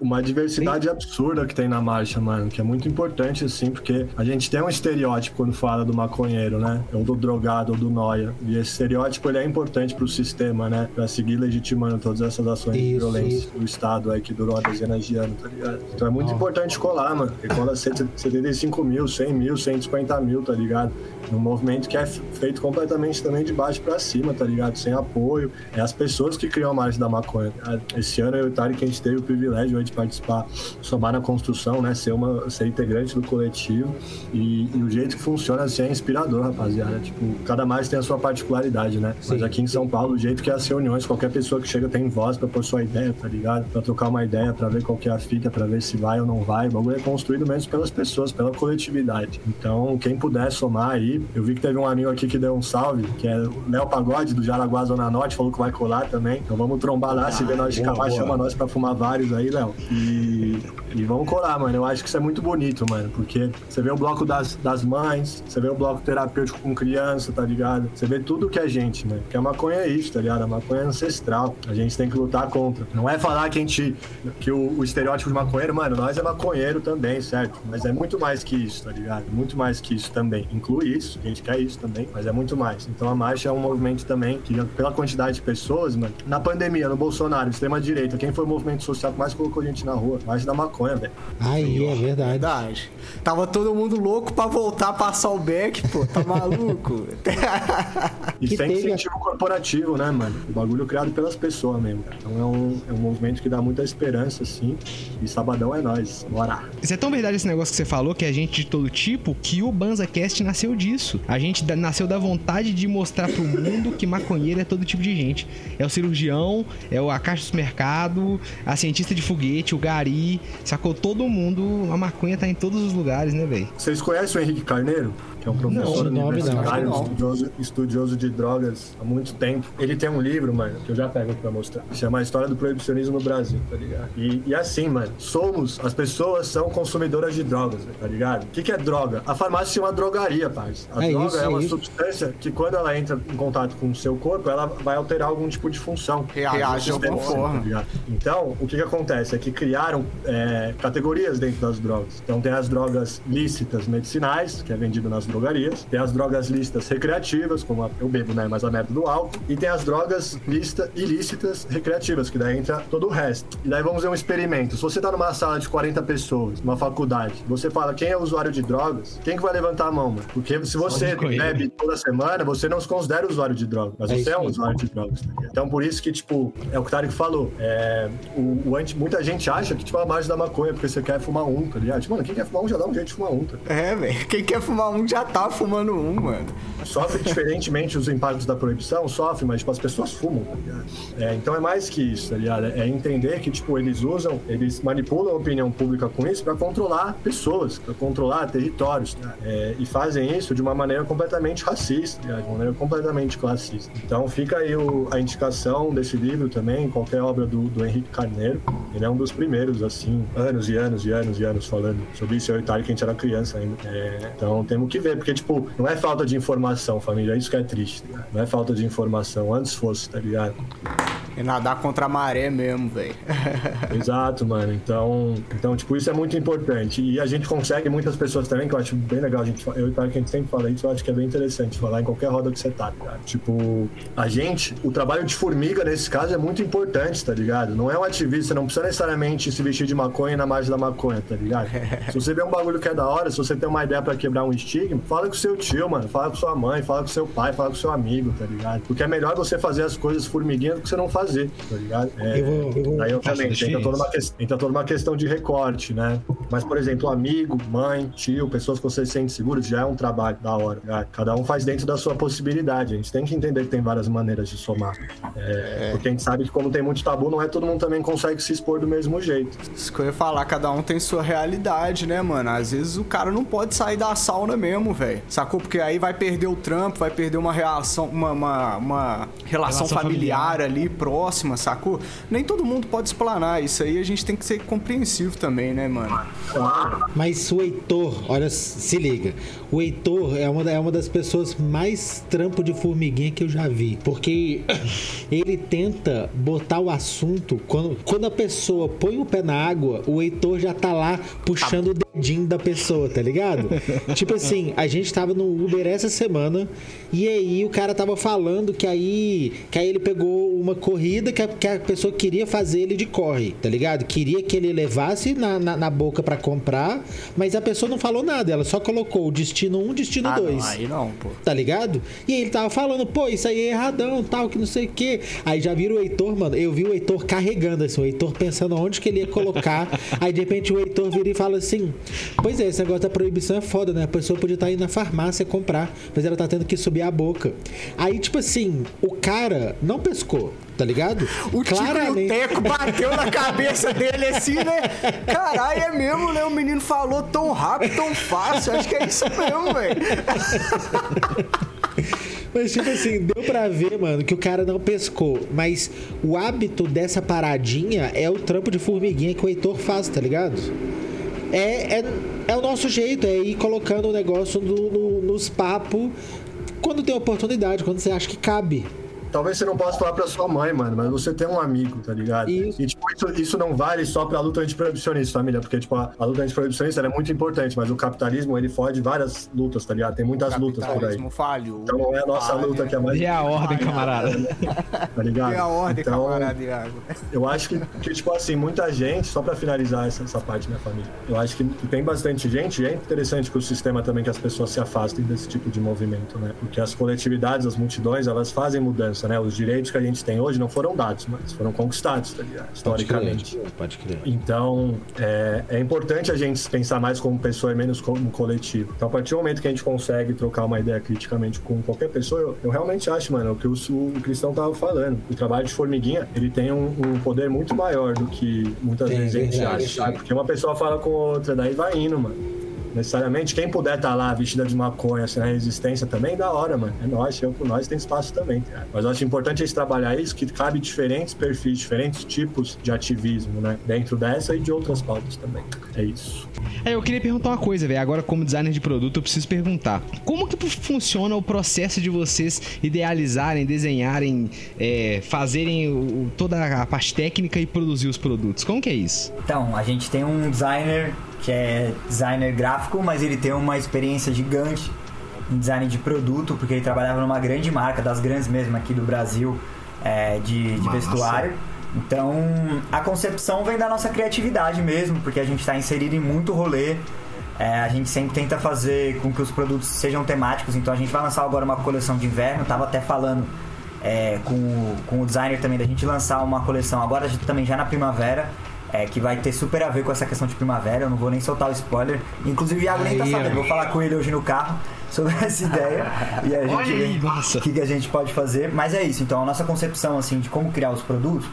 Uma diversidade absurda que tem na marcha, mano, que é muito importante, assim, porque a gente tem um estereótipo quando fala do maconheiro, né? Ou do drogado, ou do noia. E esse estereótipo, ele é importante pro sistema, né? Pra seguir legitimando todas essas ações de Isso, violência isso. do Estado aí que durou há dezenas de anos, tá ligado? Então é muito importante colar, mano. Porque cola 75 mil, 100 mil, 150 mil, tá ligado? Num movimento que é feito completamente também de baixo pra cima, tá ligado? Sem apoio. É as pessoas que criam a marcha da maconha. Esse ano eu e o Tarek, a gente teve o privilégio participar, somar na construção, né? Ser, uma, ser integrante do coletivo. E, e o jeito que funciona assim é inspirador, rapaziada. Tipo, cada marcha tem a sua particularidade, né? Mas Sim. aqui em São Paulo, o jeito que é as reuniões, qualquer pessoa que chega tem voz pra pôr sua ideia, tá ligado? Pra trocar uma ideia, pra ver qual que é a fita, pra ver se vai ou não vai. O bagulho é construído mesmo pelas pessoas, pela coletividade. Então, quem puder somar aí, eu vi que teve um amigo aqui que deu um salve, que é o Léo Pagode, do Jaraguá Zona Norte, falou que vai colar também. Então vamos trombar lá, se vê nós de boa. chama nós pra fumar vários aí, Léo. E, e vamos colar, mano. Eu acho que isso é muito bonito, mano, porque você vê o bloco das, das mães, você vê o bloco terapêutico com criança, tá ligado? Você vê tudo que é gente, né? Porque a maconha é isso, tá ligado? A maconha é ancestral. A gente tem que lutar contra. Não é falar que a gente. que o, o estereótipo de maconheiro, mano, nós é maconheiro também, certo? Mas é muito mais que isso, tá ligado? Muito mais que isso também. Inclui isso, a gente quer isso também, mas é muito mais. Então a marcha é um movimento também que, pela quantidade de pessoas, mano, na pandemia, no Bolsonaro, extrema-direita, quem foi o movimento social que mais colocou gente na rua? Marcha da maconha, velho. Aí, é verdade. Verdade. Tava todo mundo louco pra voltar a passar o beck, pô. Tá maluco? E Que sem teve a- incentivo corporativo, né, mano? O bagulho criado pelas pessoas mesmo. cara. Então é um, é um movimento que dá muita esperança, assim. E sabadão é nós. Bora. Isso é tão verdade esse negócio que você falou, que é gente de todo tipo, que o BanzaCast nasceu disso. A gente nasceu da vontade de mostrar pro mundo que maconheiro é todo tipo de gente. É o cirurgião, é o a caixa do supermercado, a cientista de foguete, o gari, sacou? Todo mundo, a maconha tá em todos os lugares, né, velho? Vocês conhecem o Henrique Carneiro? Que é um professor não. universitário, não. estudioso, estudioso de drogas há muito tempo. Ele tem um livro, mano, que eu já pego pra mostrar. Chama A História do Proibicionismo no Brasil, tá ligado? E, e assim, mano, somos, as pessoas são consumidoras de drogas, tá ligado? O que, que é droga? A farmácia é uma drogaria, parça. A É droga isso, é é uma isso. substância que quando ela entra em contato com o seu corpo, ela vai alterar algum tipo de função. Reage de alguma Sistema, forma. tá? Então, o que, que acontece é que criaram é, categorias dentro das drogas. Então, tem as drogas lícitas medicinais, que é vendido nas drogarias. Tem as drogas lícitas recreativas, como a, eu bebo, né? Mas a merda do álcool. E tem as drogas lícita, ilícitas recreativas, que daí entra todo o resto. E daí vamos ver um experimento. Se você tá numa sala de 40 pessoas, numa faculdade, você fala quem é usuário de drogas, quem que vai levantar a mão, mano? Porque se você maconheiro. bebe toda semana, você não se considera usuário de drogas. Mas É você isso é um mesmo. usuário de drogas, ligado? Então, por isso que, tipo, é o que o Tarek falou. É, o, o anti, muita gente acha que, tipo, a margem da maconha, porque você quer fumar um, tá ligado? Tipo, mano, quem quer fumar um já dá um jeito de fumar um, tá ligado? É, velho. Quem quer fumar um já já tá fumando um, mano. Sofre diferentemente os impactos da proibição, sofre, mas tipo, as pessoas fumam, tá ligado? É, então é mais que isso, tá ligado? É entender que, tipo, eles usam, eles manipulam a opinião pública com isso para controlar pessoas, para controlar territórios, tá? é, e fazem isso de uma maneira completamente racista, tá de uma maneira completamente classista. Então fica aí o, a indicação desse livro também, qualquer obra do, do Henrique Carneiro. Ele é um dos primeiros, assim, anos e anos e anos e anos falando sobre isso. Eu e que a gente era criança ainda. É, então temos que ver, porque, tipo, não é falta de informação, família, é isso que é triste. Tá? Não é falta de informação, antes fosse, tá ligado? É nadar contra a maré mesmo, velho. Exato, mano. Então, então, tipo, isso é muito importante. E a gente consegue, muitas pessoas também, que eu acho bem legal, a gente, eu e o que a gente sempre fala isso, eu acho que é bem interessante falar em qualquer roda que você tá, ligado? Tipo, a gente, o trabalho de formiga nesse caso é muito importante, tá ligado? Não é um ativista, não precisa necessariamente se vestir de maconha na margem da maconha, tá ligado? Se você vê um bagulho que é da hora, se você tem uma ideia para quebrar um estigma, fala com seu tio, mano, fala com sua mãe, fala com seu pai, fala com seu amigo, tá ligado? Porque é melhor você fazer as coisas formiguinha do que você não fazer fazer, tá ligado? É, eu vou, eu vou... Aí, obviamente, entra toda, uma entra toda uma questão de recorte, né? Mas, por exemplo, amigo, mãe, tio, pessoas que você se sente seguro, já é um trabalho da hora. Tá? Cada um faz dentro da sua possibilidade. A gente tem que entender que tem várias maneiras de somar. É, é. Porque a gente sabe que, como tem muito tabu, não é todo mundo também consegue se expor do mesmo jeito. Isso que eu ia falar, cada um tem sua realidade, né, mano? Às vezes o cara não pode sair da sauna mesmo, velho. Sacou? Porque aí vai perder o trampo, vai perder uma relação, uma, uma, uma relação, relação familiar, familiar ali, próxima próxima, sacou? Nem todo mundo pode explanar. Isso aí a gente tem que ser compreensivo também, né, mano? Mas o Heitor, olha, se liga. O Heitor é uma, é uma das pessoas mais trampo de formiguinha que eu já vi. Porque ele tenta botar o assunto. Quando, quando a pessoa põe o pé na água, o Heitor já tá lá puxando o dedinho da pessoa, tá ligado? tipo assim, a gente tava no Uber essa semana e aí o cara tava falando que aí, que aí ele pegou uma corrida que a, que a pessoa queria fazer ele de corre, tá ligado? Queria que ele levasse na, na, na boca para comprar, mas a pessoa não falou nada, ela só colocou o destino 1, destino 2. Ah, aí não, pô. Tá ligado? E ele tava falando, pô, isso aí é erradão, tal, que não sei o quê. Aí já viram o Heitor, mano, eu vi o Heitor carregando assim, o Heitor pensando onde que ele ia colocar. aí de repente o Heitor vira e fala assim: Pois é, esse negócio da proibição é foda, né? A pessoa podia estar tá indo na farmácia comprar, mas ela tá tendo que subir a boca. Aí, tipo assim, o cara não pescou tá ligado? O Claramente... Tico e o Teco bateu na cabeça dele assim, né? Caralho, é mesmo, né? O menino falou tão rápido, tão fácil. Acho que é isso mesmo, velho. Mas, tipo assim, deu pra ver, mano, que o cara não pescou. Mas o hábito dessa paradinha é o trampo de formiguinha que o Heitor faz, tá ligado? É, é, é o nosso jeito, é ir colocando o negócio no, no, nos papos quando tem oportunidade, quando você acha que cabe. Talvez você não possa falar pra sua mãe, mano, mas você tem um amigo, tá ligado? Isso. E, tipo, isso, isso não vale só pra luta antiproibicionista, família, porque, tipo, a, a luta antiproibicionista é muito importante, mas o capitalismo, ele fode várias lutas, tá ligado? Tem muitas lutas por aí. Falho. Então não é a nossa luta que é mais... E a ordem, camarada. tá ligado? E a ordem, então, camarada, Eu acho que, que, tipo assim, muita gente, só pra finalizar essa, essa parte, minha família, eu acho que, que tem bastante gente, e é interessante que o sistema também, que as pessoas se afastem desse tipo de movimento, né? Porque as coletividades, as multidões, elas fazem mudança, né? Os direitos que a gente tem hoje não foram dados, mas foram conquistados, tá ligado? Historicamente. Pode crer. Pode crer. Então, é, é, importante a gente pensar mais como pessoa e menos como coletivo. Então, a partir do momento que a gente consegue trocar uma ideia criticamente com qualquer pessoa, eu, eu realmente acho, mano, o que o, o Cristão tava falando. O trabalho de formiguinha, ele tem um, um poder muito maior do que muitas tem, vezes a gente acha. Porque uma pessoa fala com outra, daí vai indo, mano necessariamente. Quem puder estar tá lá vestida de maconha, assim, na resistência também, da hora, mano. É nós, eu com nós tem espaço também, cara. Mas eu acho importante a gente trabalhar isso, que cabe diferentes perfis, diferentes tipos de ativismo, né? Dentro dessa e de outras pautas também. É isso. É, eu queria perguntar uma coisa, velho. Agora, como designer de produto, eu preciso perguntar. Como que funciona o processo de vocês idealizarem, desenharem, é, fazerem o, toda a parte técnica e produzir os produtos? Como que é isso? Então, a gente tem um designer que é designer gráfico, mas ele tem uma experiência gigante em design de produto, porque ele trabalhava numa grande marca, das grandes mesmo aqui do Brasil, é, de, de vestuário. Então, a concepção vem da nossa criatividade mesmo, porque a gente está inserido em muito rolê. É, a gente sempre tenta fazer com que os produtos sejam temáticos, então a gente vai lançar agora uma coleção de inverno. tava até falando é, com, o, com o designer também da gente lançar uma coleção agora também já na primavera é, que vai ter super a ver com essa questão de primavera. Eu não vou nem soltar o spoiler. Inclusive, o Iago nem tá sabendo. Vou falar com ele hoje no carro. sobre essa ideia e a gente aí, o que, que a gente pode fazer. Mas é isso, então a nossa concepção assim de como criar os produtos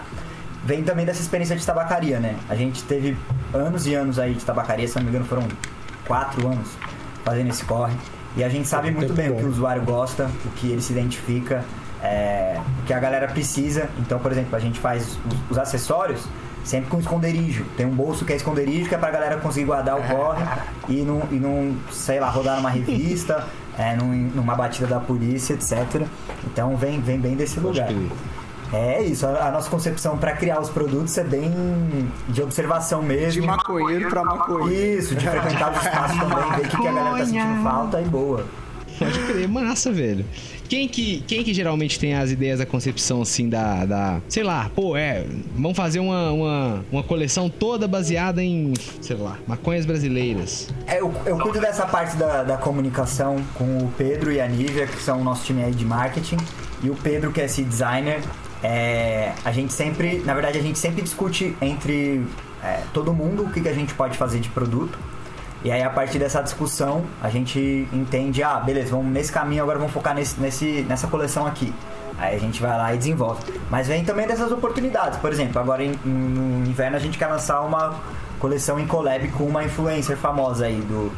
vem também dessa experiência de tabacaria, né? A gente teve anos e anos aí de tabacaria, se não me engano foram quatro anos fazendo esse corre. E a gente sabe muito bem o que o usuário gosta, o que ele se identifica, é, o que a galera precisa. Então, por exemplo, a gente faz os acessórios sempre com esconderijo. Tem um bolso que é esconderijo, que é pra galera conseguir guardar o corre e não, e não sei lá, rodar numa revista, é, num- numa batida da polícia, etc. Então vem, vem bem desse lugar. É isso, a, a nossa concepção pra criar os produtos é bem de observação De mesmo. maconheiro pra maconheiro. Isso, de frequentar os espaços também, ver o que, que a galera tá sentindo falta e boa. Pode crer, massa, velho. Quem que, quem que geralmente tem as ideias da concepção, assim, da. da sei lá, pô, é. Vamos fazer uma, uma, uma coleção toda baseada em, sei lá, maconhas brasileiras. É, eu, eu cuido dessa parte da, da comunicação com o Pedro e a Nívia, que são o nosso time aí de marketing. E o Pedro, que é esse designer, é, a gente sempre, na verdade, a gente sempre discute entre é, todo mundo o que, que a gente pode fazer de produto. E aí, a partir dessa discussão, a gente entende, ah, beleza, vamos nesse caminho, agora vamos focar nesse, nesse, nessa coleção aqui. Aí a gente vai lá e desenvolve. Mas vem também dessas oportunidades. Por exemplo, agora em, no inverno a gente quer lançar uma coleção em collab com uma influencer famosa aí do,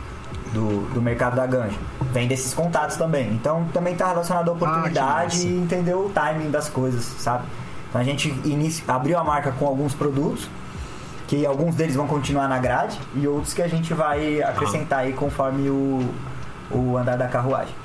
do, do mercado da ganja. Vem desses contatos também. Então também tá relacionado à oportunidade massa. e entender o timing das coisas, sabe? Então a gente inici- abriu a marca com alguns produtos, que alguns deles vão continuar na grade e outros que a gente vai acrescentar aí conforme o, o andar da carruagem.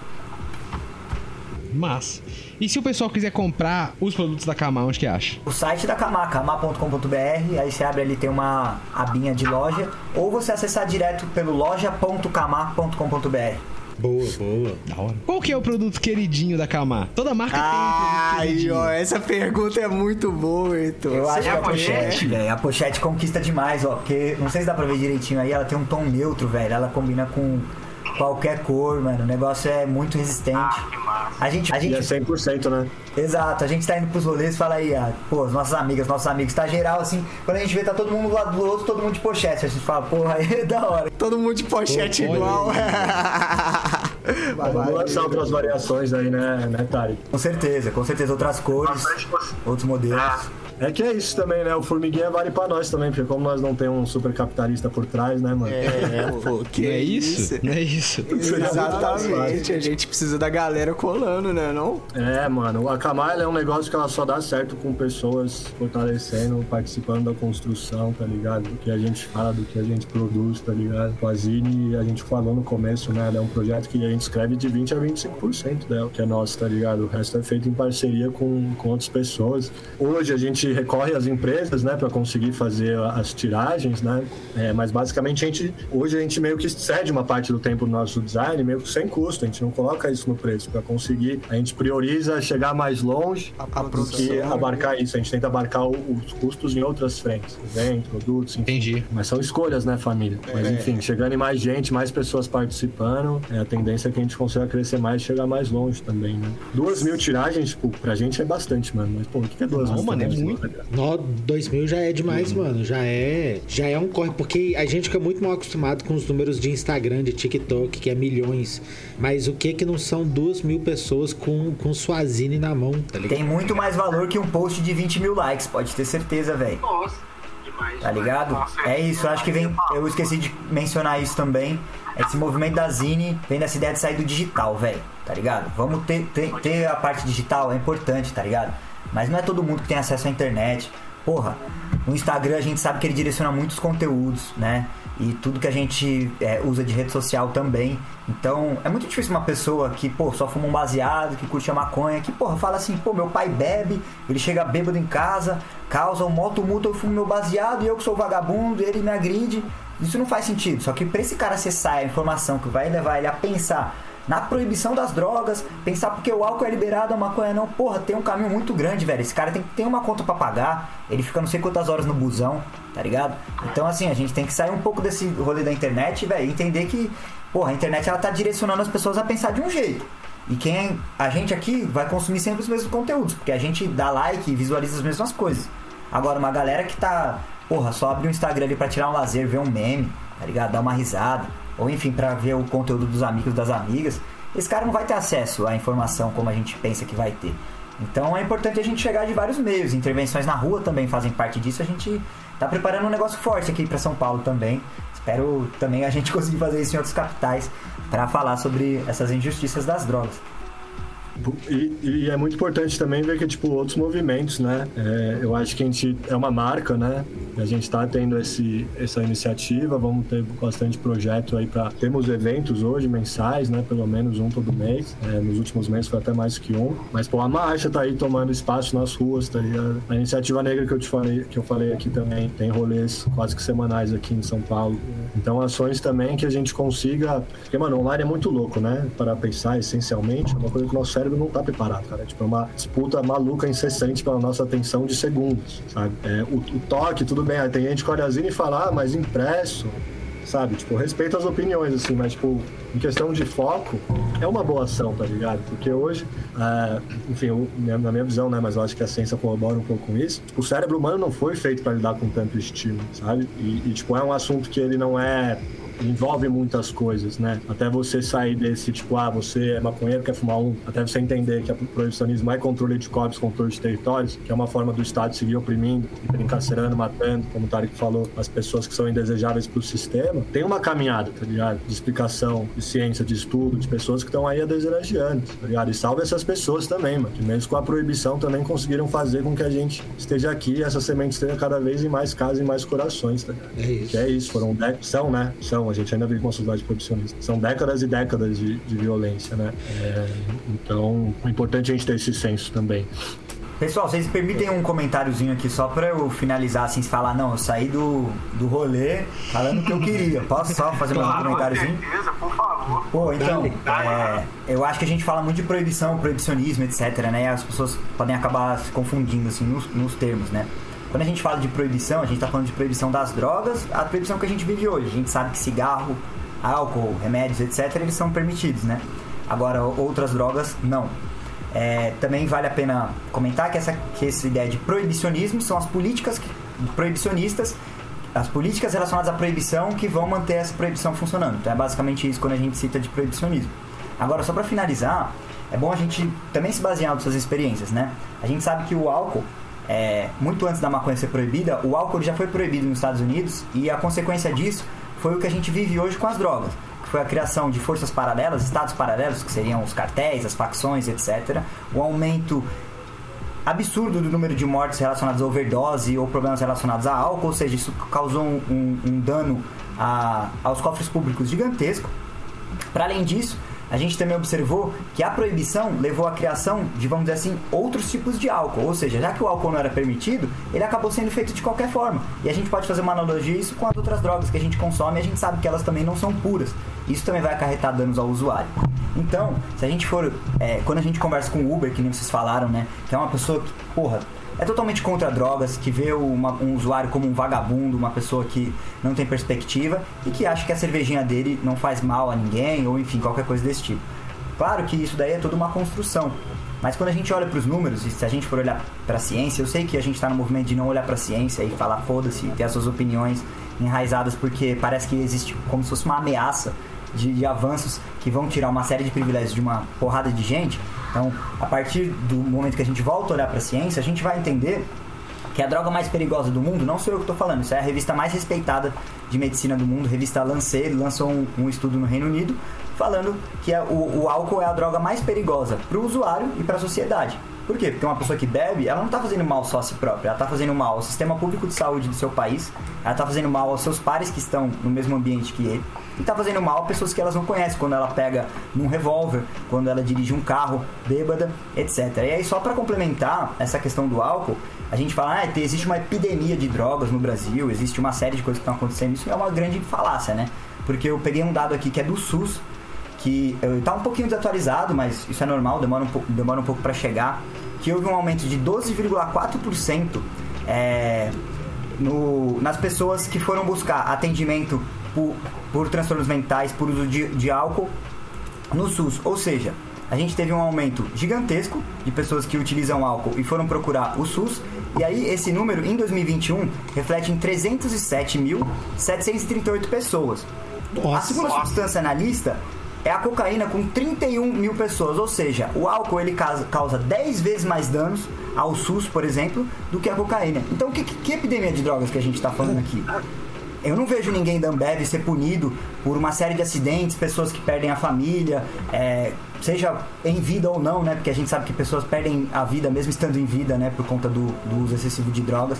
Massa. E se o pessoal quiser comprar os produtos da Kama, onde que acha? O site da Kamar, kamar.com.br, aí você abre ali, tem uma abinha de loja, ou você acessar direto pelo loja.kamar.com.br. Boa, boa. Da hora. Qual que é o produto queridinho da Kama? Toda marca tem um produto ó, essa pergunta é muito boa, Heitor. Eu Você acho que é a mulher? pochete, velho, a pochete conquista demais, ó, porque não sei se dá pra ver direitinho aí, ela tem um tom neutro, velho, ela combina com qualquer cor, mano, o negócio é muito resistente. A gente, a E é gente 100%, né? Exato, a gente tá indo pros rolês e fala aí, ah, pô, as nossas amigas, nossos amigos, tá geral assim, quando a gente vê tá todo mundo do lado do outro, todo mundo de pochete, a gente fala, porra, aí é da hora. Todo mundo de pochete Olha igual. Vamos lançar outras variações aí, né, né Tari? Com certeza, com certeza, outras cores, outros modelos. É que é isso também, né? O Formiguinha vale pra nós também, porque como nós não temos um super capitalista por trás, né, mano? É, pô, que Não é isso? Não é isso. Exatamente, a gente precisa da galera colando, né, não? É, mano, a Kamal é um negócio que ela só dá certo com pessoas fortalecendo, participando da construção, tá ligado? Do que a gente fala, do que a gente produz, tá ligado? Com a Zine, a gente falou no começo, né? Ela é um projeto que a gente escreve de 20 a 25% dela, que é nosso, tá ligado? O resto é feito em parceria com, com outras pessoas. Hoje a gente recorre às empresas, né, pra conseguir fazer as tiragens, né? É, mas basicamente a gente, hoje a gente meio que cede uma parte do tempo do nosso design, meio que sem custo, a gente não coloca isso no preço pra conseguir. A gente prioriza chegar mais longe A do produção, que abarcar isso. A gente tenta abarcar o- os custos em outras frentes, vem, produtos, enfim. Entendi. Mas são escolhas, né, família? Mas enfim, chegando em mais gente, mais pessoas participando, é, a tendência é que a gente consiga crescer mais e chegar mais longe também, né? Duas mil tiragens, tipo, pra gente é bastante, mano. Mas, pô, o que é duas Não, mil? mano, é muito. Tá ligado? Nó, 2 mil já é demais, mano. Já é, já é um corre. Porque a gente fica muito mal acostumado com os números de Instagram, de TikTok, que é milhões. Mas o que que não são duas mil pessoas com, com Suazine na mão, tá ligado? Tem muito mais valor que um post de 20 mil likes, pode ter certeza, velho. Nossa, demais. Tá ligado? É isso, eu acho que vem. Eu esqueci de mencionar isso também. Esse movimento da Zine vem dessa ideia de sair do digital, velho. Tá ligado? Vamos ter, ter, ter a parte digital, é importante, tá ligado? Mas não é todo mundo que tem acesso à internet. Porra, o Instagram a gente sabe que ele direciona muitos conteúdos, né? E tudo que a gente é, usa de rede social também. Então, é muito difícil uma pessoa que, pô, só fuma um baseado, que curte a maconha, que, porra, fala assim, pô, meu pai bebe, ele chega bêbado em casa, causa um moto multa, eu fumo meu baseado e eu que sou vagabundo, ele me agride. Isso não faz sentido. Só que pra esse cara acessar a informação que vai levar ele a pensar na proibição das drogas, pensar porque o álcool é liberado, a maconha não, porra, tem um caminho muito grande, velho. Esse cara tem que ter uma conta pra pagar, ele fica não sei quantas horas no busão, tá ligado? Então, assim, a gente tem que sair um pouco desse rolê da internet, velho, e entender que, porra, a internet ela tá direcionando as pessoas a pensar de um jeito. E quem a gente aqui vai consumir sempre os mesmos conteúdos, porque a gente dá like e visualiza as mesmas coisas. Agora, uma galera que tá, porra, só abre o Instagram ali pra tirar um lazer, ver um meme, tá ligado? Dar uma risada, ou enfim, pra ver o conteúdo dos amigos das amigas. esse cara não vai ter acesso à informação como a gente pensa que vai ter. Então é importante a gente chegar de vários meios. Intervenções na rua também fazem parte disso. A gente está preparando um negócio forte aqui para São Paulo também. Espero também a gente conseguir fazer isso em outras capitais para falar sobre essas injustiças das drogas. E, e, é muito importante também ver que, tipo, outros movimentos, né? É, eu acho que a gente é uma marca, né? A gente está tendo esse, essa iniciativa, vamos ter bastante projeto aí para Temos eventos hoje, mensais, né? Pelo menos um todo mês. É, nos últimos meses foi até mais que um. Mas, pô, a marcha tá aí tomando espaço nas ruas, tá ligado? A iniciativa negra que eu te falei, que eu falei aqui também, tem rolês quase que semanais aqui em São Paulo. Então, ações também que a gente consiga. Porque, mano, online é muito louco, né? Para pensar, essencialmente, é uma coisa que nosso cérebro não tá preparado, cara. Tipo, é uma disputa maluca, incessante pela nossa atenção de segundos, sabe? É, o, o toque, tudo bem. Aí tem gente que olha e fala, ah, mas impresso, sabe? Tipo, respeito as opiniões, assim, mas, tipo, em questão de foco, é uma boa ação, tá ligado? Porque hoje, é, enfim, eu, na minha visão, né, mas eu acho que a ciência corrobora um pouco com isso, tipo, o cérebro humano não foi feito para lidar com tanto estímulo, sabe? E, e, tipo, é um assunto que ele não é envolve muitas coisas, né? Até você sair desse, tipo, ah, você é maconheiro, quer fumar um, até você entender que o proibicionismo é controle de corpos, controle de territórios, que é uma forma do Estado seguir oprimindo, encarcerando, matando, como o Tarek falou, as pessoas que são indesejáveis pro sistema, tem uma caminhada, tá ligado? De explicação, de ciência, de estudo, de pessoas que estão aí há dezenas de anos, tá ligado? E salve essas pessoas também, mano, que mesmo com a proibição também conseguiram fazer com que a gente esteja aqui e essa semente esteja cada vez em mais casas e mais corações, tá ligado? É isso. Que é isso, foram décadas, são, né? São, a gente ainda vive uma sociedade proibicionista. São décadas e décadas de, de violência, né? É, então, é importante a gente ter esse senso também. Pessoal, vocês permitem um comentáriozinho aqui só pra eu finalizar, assim, falar, não, eu saí do, do rolê falando o que eu queria. Posso só fazer mais um comentáriozinho? Certeza, por favor. Pô, então, é, eu acho que a gente fala muito de proibição, proibicionismo, etc, né? E as pessoas podem acabar se confundindo, assim, nos, nos termos, né? Quando a gente fala de proibição, a gente está falando de proibição das drogas, a proibição que a gente vive hoje. A gente sabe que cigarro, álcool, remédios, etc., eles são permitidos, né? Agora, outras drogas, não. É, também vale a pena comentar que essa, que essa ideia de proibicionismo são as políticas proibicionistas, as políticas relacionadas à proibição que vão manter essa proibição funcionando. Então é basicamente isso quando a gente cita de proibicionismo. Agora, só para finalizar, é bom a gente também se basear nas suas experiências, né? A gente sabe que o álcool é, muito antes da maconha ser proibida, o álcool já foi proibido nos Estados Unidos e a consequência disso foi o que a gente vive hoje com as drogas, que foi a criação de forças paralelas, estados paralelos, que seriam os cartéis, as facções, etc. O aumento absurdo do número de mortes relacionadas a overdose ou problemas relacionados a álcool, ou seja, isso causou um, um, dano a, aos cofres públicos gigantesco. Para além disso, a gente também observou que a proibição levou à criação de, vamos dizer assim, outros tipos de álcool. Ou seja, já que o álcool não era permitido, ele acabou sendo feito de qualquer forma. E a gente pode fazer uma analogia isso com as outras drogas que a gente consome, a gente sabe que elas também não são puras. Isso também vai acarretar danos ao usuário. Então, se a gente for. É, quando a gente conversa com o Uber, que nem vocês falaram, né? Que é uma pessoa que, porra, é totalmente contra drogas, que vê uma, um usuário como um vagabundo, uma pessoa que não tem perspectiva e que acha que a cervejinha dele não faz mal a ninguém, ou enfim, qualquer coisa desse tipo. Claro que isso daí é toda uma construção. Mas quando a gente olha para os números, e se a gente for olhar para a ciência, eu sei que a gente está no movimento de não olhar para a ciência e falar foda-se, ter as suas opiniões enraizadas, porque parece que existe como se fosse uma ameaça de, de avanços que vão tirar uma série de privilégios de uma porrada de gente. Então, a partir do momento que a gente volta a olhar para a ciência, a gente vai entender que a droga mais perigosa do mundo, não sou eu que estou falando, isso é a revista mais respeitada de medicina do mundo, revista Lancet, lançou um, um estudo no Reino Unido falando que é, o, o álcool é a droga mais perigosa para o usuário e para a sociedade. Por quê? Porque uma pessoa que bebe, ela não está fazendo mal só a si própria, ela está fazendo mal ao sistema público de saúde do seu país, ela está fazendo mal aos seus pares que estão no mesmo ambiente que ele, e está fazendo mal a pessoas que elas não conhecem, quando ela pega num revólver, quando ela dirige um carro bêbada, etc. E aí, só para complementar essa questão do álcool, a gente fala, ah, existe uma epidemia de drogas no Brasil, existe uma série de coisas que estão acontecendo, isso é uma grande falácia, né? Porque eu peguei um dado aqui que é do SUS, que está um pouquinho desatualizado, mas isso é normal, demora um pouco, demora um pouco para chegar, que houve um aumento de 12,4% é, no, nas pessoas que foram buscar atendimento por, por transtornos mentais, por uso de, de álcool no SUS. Ou seja, a gente teve um aumento gigantesco de pessoas que utilizam álcool e foram procurar o SUS. E aí, esse número, em 2021, reflete em 307.738 pessoas. Nossa, a segunda substância na lista é a cocaína com 31 mil pessoas. Ou seja, o álcool ele causa, causa 10 vezes mais danos ao SUS, por exemplo, do que a cocaína. Então, que, que epidemia de drogas que a gente está falando aqui? Eu não vejo ninguém da Ambev ser punido por uma série de acidentes, pessoas que perdem a família, é, seja em vida ou não, né? Porque a gente sabe que pessoas perdem a vida mesmo estando em vida, né? Por conta do, do uso excessivo de drogas.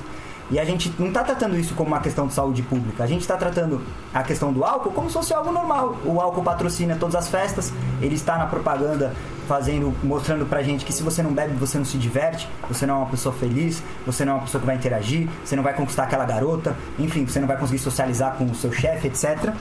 E a gente não está tratando isso como uma questão de saúde pública. A gente está tratando a questão do álcool como se fosse algo normal. O álcool patrocina todas as festas, ele está na propaganda fazendo, mostrando pra gente que se você não bebe, você não se diverte, você não é uma pessoa feliz, você não é uma pessoa que vai interagir, você não vai conquistar aquela garota, enfim, você não vai conseguir socializar com o seu chefe, etc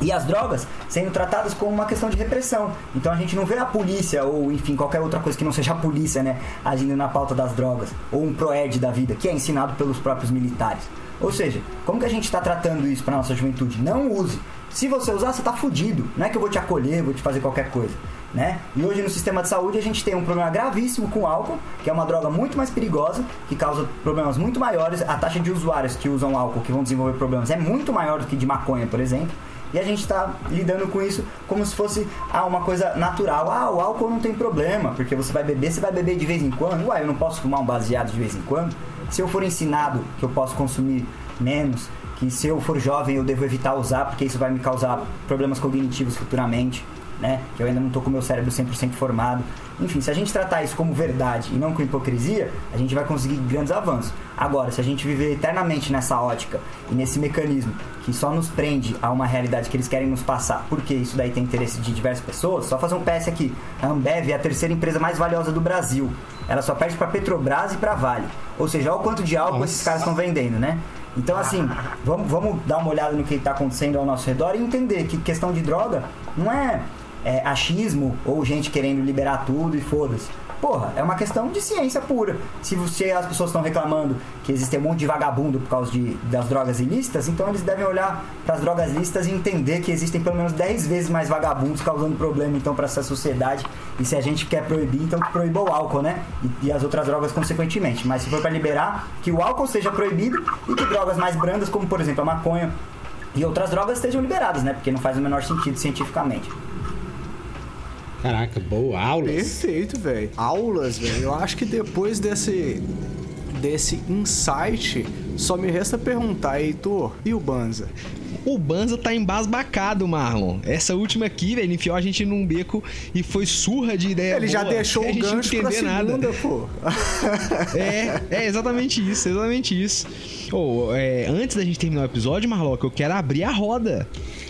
e as drogas sendo tratadas como uma questão de repressão. Então a gente não vê a polícia ou enfim qualquer outra coisa que não seja a polícia, né, agindo na pauta das drogas ou um proed da vida que é ensinado pelos próprios militares. Ou seja, como que a gente está tratando isso para nossa juventude? Não use. Se você usar, você está fudido. Não é que eu vou te acolher, vou te fazer qualquer coisa. Né? E hoje no sistema de saúde a gente tem um problema gravíssimo com álcool, que é uma droga muito mais perigosa, que causa problemas muito maiores. A taxa de usuários que usam álcool, que vão desenvolver problemas, é muito maior do que de maconha, por exemplo. E a gente está lidando com isso como se fosse ah, uma coisa natural. Ah, o álcool não tem problema, porque você vai beber, você vai beber de vez em quando. Uai, eu não posso fumar um baseado de vez em quando. Se eu for ensinado que eu posso consumir menos, que se eu for jovem eu devo evitar usar, porque isso vai me causar problemas cognitivos futuramente né? Que eu ainda não estou com o meu cérebro 100% formado. Enfim, se a gente tratar isso como verdade e não com hipocrisia, a gente vai conseguir grandes avanços. Agora, se a gente viver eternamente nessa ótica e nesse mecanismo que só nos prende a uma realidade que eles querem nos passar, porque isso daí tem interesse de diversas pessoas, só fazer um PS aqui. A Ambev é a terceira empresa mais valiosa do Brasil. Ela só perde para Petrobras e para Vale. Ou seja, olha o quanto de álcool Nossa. esses caras estão vendendo, né? Então, assim, vamos, vamos dar uma olhada no que está acontecendo ao nosso redor e entender que questão de droga não é é, achismo ou gente querendo liberar tudo e foda-se. Porra, é uma questão de ciência pura. Se você, as pessoas estão reclamando que existe um monte de vagabundo por causa de, das drogas ilícitas, então eles devem olhar para as drogas ilícitas e entender que existem pelo menos 10 vezes mais vagabundos causando problema então para essa sociedade. E se a gente quer proibir, então que proíba o álcool, né? E, e as outras drogas consequentemente. Mas se for para liberar, que o álcool seja proibido e que drogas mais brandas, como por exemplo a maconha e outras drogas, estejam liberadas, né? Porque não faz o menor sentido cientificamente. Caraca, boa. Aulas. Perfeito, velho. Aulas, velho. Eu acho que depois desse, desse insight, só me resta perguntar, Heitor, e o Banza? O Banza tá embasbacado, Marlon. Essa última aqui, velho, enfiou a gente num beco e foi surra de ideia. Ele boa, já deixou o gancho pra segunda, nada. pô. é, é exatamente isso, exatamente isso. Oh, é, antes da gente terminar o episódio, Marlock, eu quero abrir a roda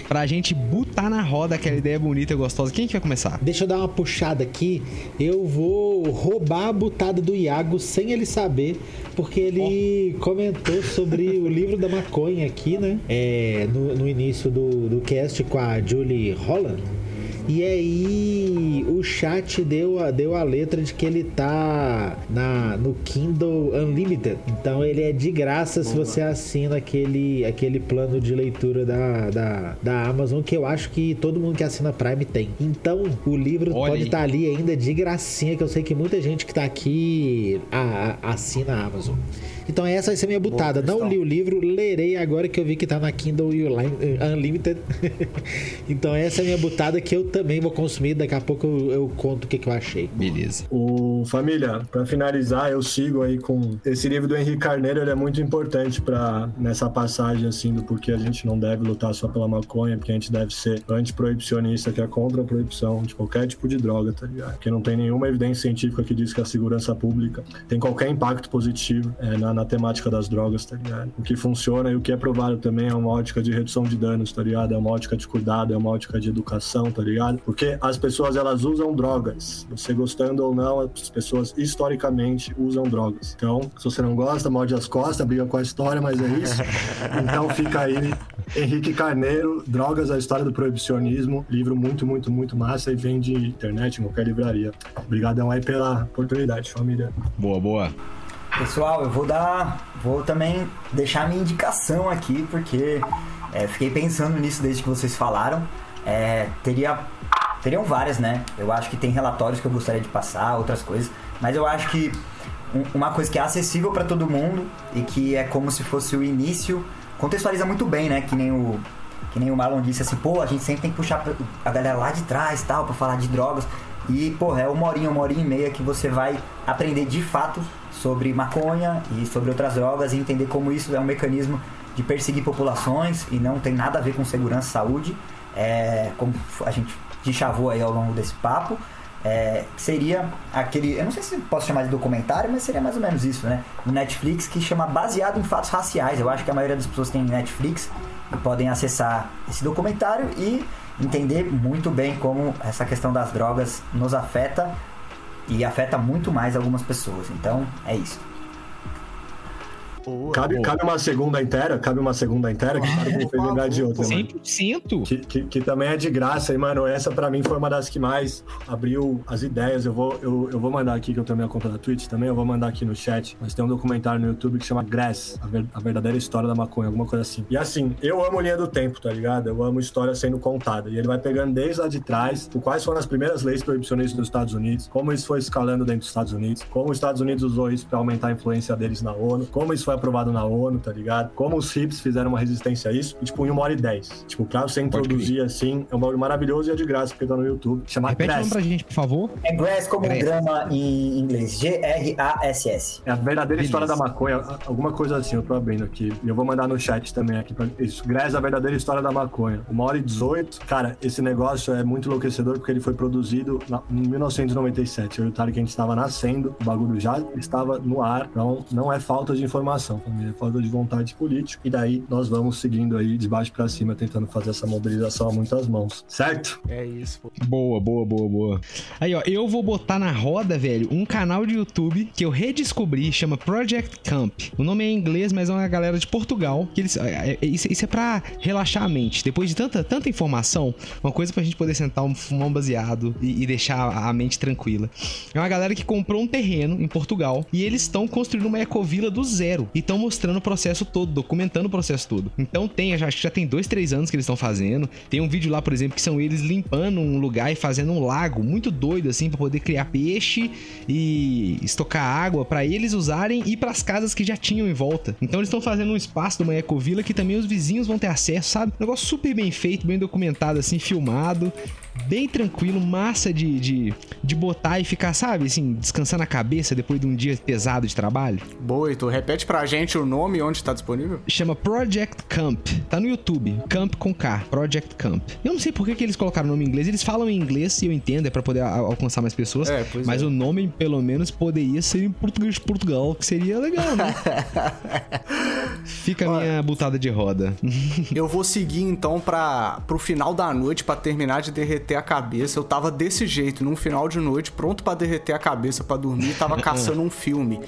pra gente botar na roda aquela ideia bonita e gostosa. Quem que vai começar? Deixa eu dar uma puxada aqui. Eu vou roubar a butada do Iago sem ele saber, porque ele oh. comentou sobre o livro da maconha aqui, né? É, no, no início do, do cast com a Julie Holland. E aí o chat deu a, deu a letra de que ele tá na, no Kindle Unlimited. Então ele é de graça Boa. se você assina aquele, aquele plano de leitura da, da, da Amazon, que eu acho que todo mundo que assina Prime tem. Então o livro Olha pode estar tá ali ainda de gracinha, que eu sei que muita gente que tá aqui a, a, assina a Amazon. Então essa vai ser minha butada. Não li o livro, lerei agora que eu vi que tá na Kindle Unlimited. então essa é a minha butada que eu também vou consumir. Daqui a pouco eu, eu conto o que, que eu achei. Beleza. O família, para finalizar, eu sigo aí com esse livro do Henrique Carneiro. Ele é muito importante para nessa passagem assim do porquê a gente não deve lutar só pela maconha, porque a gente deve ser antiproibicionista, que é contra a proibição de qualquer tipo de droga, tá ligado? Porque não tem nenhuma evidência científica que diz que a segurança pública tem qualquer impacto positivo é, na na temática das drogas, tá ligado? O que funciona e o que é provado também é uma ótica de redução de danos, tá ligado? É uma ótica de cuidado, é uma ótica de educação, tá ligado? Porque as pessoas, elas usam drogas. Você gostando ou não, as pessoas historicamente usam drogas. Então, se você não gosta, morde as costas, briga com a história, mas é isso. Então fica aí Henrique Carneiro, Drogas, a História do Proibicionismo. Livro muito, muito, muito massa e vem de internet, em qualquer livraria. Obrigadão aí pela oportunidade, família. Boa, boa. Pessoal, eu vou dar. Vou também deixar minha indicação aqui, porque é, fiquei pensando nisso desde que vocês falaram. É, teria, teriam várias, né? Eu acho que tem relatórios que eu gostaria de passar, outras coisas. Mas eu acho que uma coisa que é acessível para todo mundo e que é como se fosse o início, contextualiza muito bem, né? Que nem o, que nem o Marlon disse assim, pô, a gente sempre tem que puxar a galera lá de trás tal, pra falar de drogas. E, pô, é uma horinha, uma horinha e meia que você vai aprender de fato sobre maconha e sobre outras drogas e entender como isso é um mecanismo de perseguir populações e não tem nada a ver com segurança e saúde, é, como a gente deschavou aí ao longo desse papo. É, seria aquele, eu não sei se posso chamar de documentário, mas seria mais ou menos isso, né? No Netflix que chama Baseado em Fatos Raciais. Eu acho que a maioria das pessoas tem Netflix e podem acessar esse documentário e entender muito bem como essa questão das drogas nos afeta e afeta muito mais algumas pessoas. Então, é isso. Boa, cabe, boa. cabe uma segunda inteira, cabe uma segunda inteira, que claro, me fez lembrar de outra. 100%. Que, que, que, também é de graça, e, mano, essa pra mim foi uma das que mais abriu as ideias. Eu vou, eu, eu vou mandar aqui, que eu tenho minha conta da Twitch também, eu vou mandar aqui no chat. Mas tem um documentário no YouTube que chama Grass, a, ver, a verdadeira história da maconha, alguma coisa assim. E assim, eu amo linha do tempo, tá ligado? Eu amo história sendo contada. E ele vai pegando desde lá de trás, quais foram as primeiras leis proibicionistas dos Estados Unidos, como isso foi escalando dentro dos Estados Unidos, como os Estados Unidos usou isso pra aumentar a influência deles na ONU, como isso foi aprovado na ONU, tá ligado? Como os hips fizeram uma resistência a isso, e, tipo, em uma hora e dez. Tipo, pra você introduzir assim, é um bagulho maravilhoso e é de graça, porque tá no YouTube. Chama Repete Grass. pra gente, por favor. É Grass como Grass. grama em inglês. G-R-A-S-S. É a verdadeira Beleza. história da maconha, alguma coisa assim, eu tô abrindo aqui. E eu vou mandar no chat também aqui pra isso. Grass, a verdadeira história da maconha. Uma hora e dezoito. Cara, esse negócio é muito enlouquecedor porque ele foi produzido em 1997. Eu e o Tarek, a gente estava nascendo, o bagulho já estava no ar. Então, não é falta de informação, família, é falta de vontade política. E daí nós vamos seguindo aí de baixo para cima, tentando fazer essa mobilização a muitas mãos. Certo? É isso. Pô. Boa, boa, boa, boa. Aí, ó, eu vou botar na roda, velho, um canal de YouTube que eu redescobri, chama Project Camp. O nome é em inglês, mas é uma galera de Portugal. Que eles, é, é, isso, isso é pra relaxar a mente. Depois de tanta, tanta informação, uma coisa pra gente poder sentar, um, fumar um baseado e, e deixar a mente tranquila. É uma galera que comprou um terreno em Portugal e eles estão construindo uma ecovila do zero e estão mostrando o processo todo, documentando o processo todo. Então tem, acho que já tem dois, três anos que eles estão fazendo. Tem um vídeo lá, por exemplo, que são eles limpando um lugar e fazendo um lago muito doido assim para poder criar peixe e estocar água para eles usarem e para as casas que já tinham em volta. Então eles estão fazendo um espaço de uma ecovila que também os vizinhos vão ter acesso, sabe? Um negócio super bem feito, bem documentado assim, filmado bem tranquilo, massa de, de, de botar e ficar, sabe, assim, descansando a cabeça depois de um dia pesado de trabalho. Boa, tu repete pra gente o nome onde tá disponível? Chama Project Camp. Tá no YouTube. Camp com K. Project Camp. Eu não sei por que, que eles colocaram o nome em inglês. Eles falam em inglês e eu entendo, é pra poder alcançar mais pessoas. É, mas é. o nome, pelo menos, poderia ser em português de Portugal, que seria legal, né? Fica a minha butada de roda. eu vou seguir então para pro final da noite para terminar de derreter a cabeça. Eu tava desse jeito, num final de noite, pronto para derreter a cabeça para dormir, tava caçando um filme.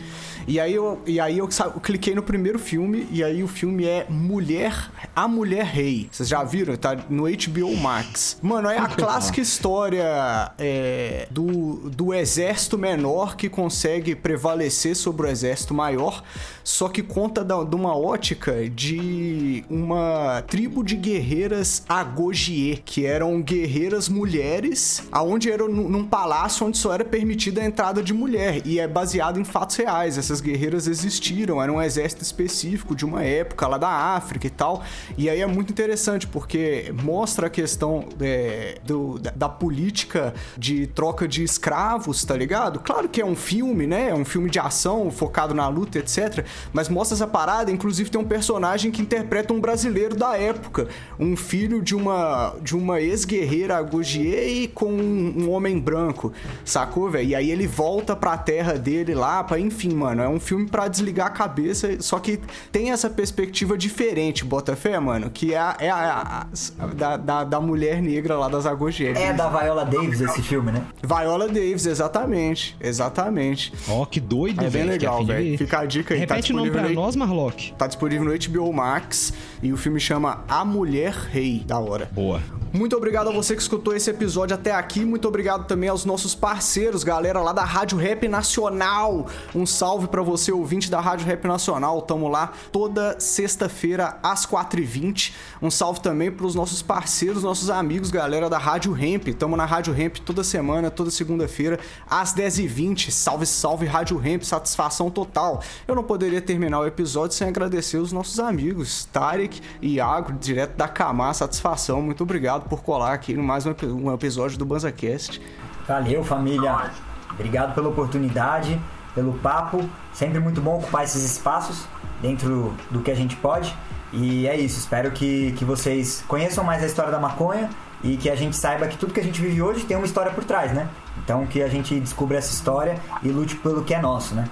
E aí eu, e aí eu, eu, cliquei no primeiro filme e aí o filme é Mulher, a Mulher Rei. Vocês já viram? Tá no HBO Max. Mano, é a clássica história é, do, do exército menor que consegue prevalecer sobre o exército maior, só que conta da, de uma ótica de uma tribo de guerreiras Agogier, que eram guerreiras mulheres, aonde era num palácio onde só era permitida a entrada de mulher e é baseado em fatos reais. Essas essas guerreiras existiram, era um exército específico de uma época lá da África e tal. E aí é muito interessante porque mostra a questão é, do, da, da, política de troca de escravos, tá ligado? Claro que é um filme, né? É um filme de ação focado na luta, etc. Mas mostra essa parada. Inclusive tem um personagem que interpreta um brasileiro da época, um filho de uma de uma ex-guerreira Agogier e com um, um homem branco, sacou, velho? E aí ele volta pra terra dele lá, pra enfim, mano. É é um filme para desligar a cabeça, só que tem essa perspectiva diferente, Botafé, mano, que é a, é a, a, a da, da, da, mulher negra lá das Agogês. É da Viola Davis esse filme, né? Viola Davis, exatamente. Exatamente. Ó, oh, que doido, É bem véio, legal, velho. Fica a dica aí. Tá Repete tá o nome pra no... nós, Marlock. Tá disponível no HBO Max e o filme chama A Mulher Rei, da hora. Boa. Muito obrigado a você que escutou esse episódio até aqui. Muito obrigado também aos nossos parceiros, galera lá da Rádio Rap Nacional. Um salve para você, ouvinte da Rádio Rap Nacional. Tamo lá toda sexta-feira às 4h20. Um salve também pros nossos parceiros, nossos amigos, galera da Rádio Ramp. Tamo na Rádio Ramp toda semana, toda segunda-feira, às 10h20. Salve, salve, Rádio Ramp, satisfação total. Eu não poderia terminar o episódio sem agradecer os nossos amigos, Tarek e Iago, direto da Camar. Satisfação, muito obrigado por colar aqui no mais um, um episódio do BanzaCast. Valeu, família. Obrigado pela oportunidade, pelo papo. Sempre muito bom ocupar esses espaços dentro do que a gente pode. E é isso. Espero que, que vocês conheçam mais a história da maconha e que a gente saiba que tudo que a gente vive hoje tem uma história por trás, né? Então que a gente descubra essa história e lute pelo que é nosso, né?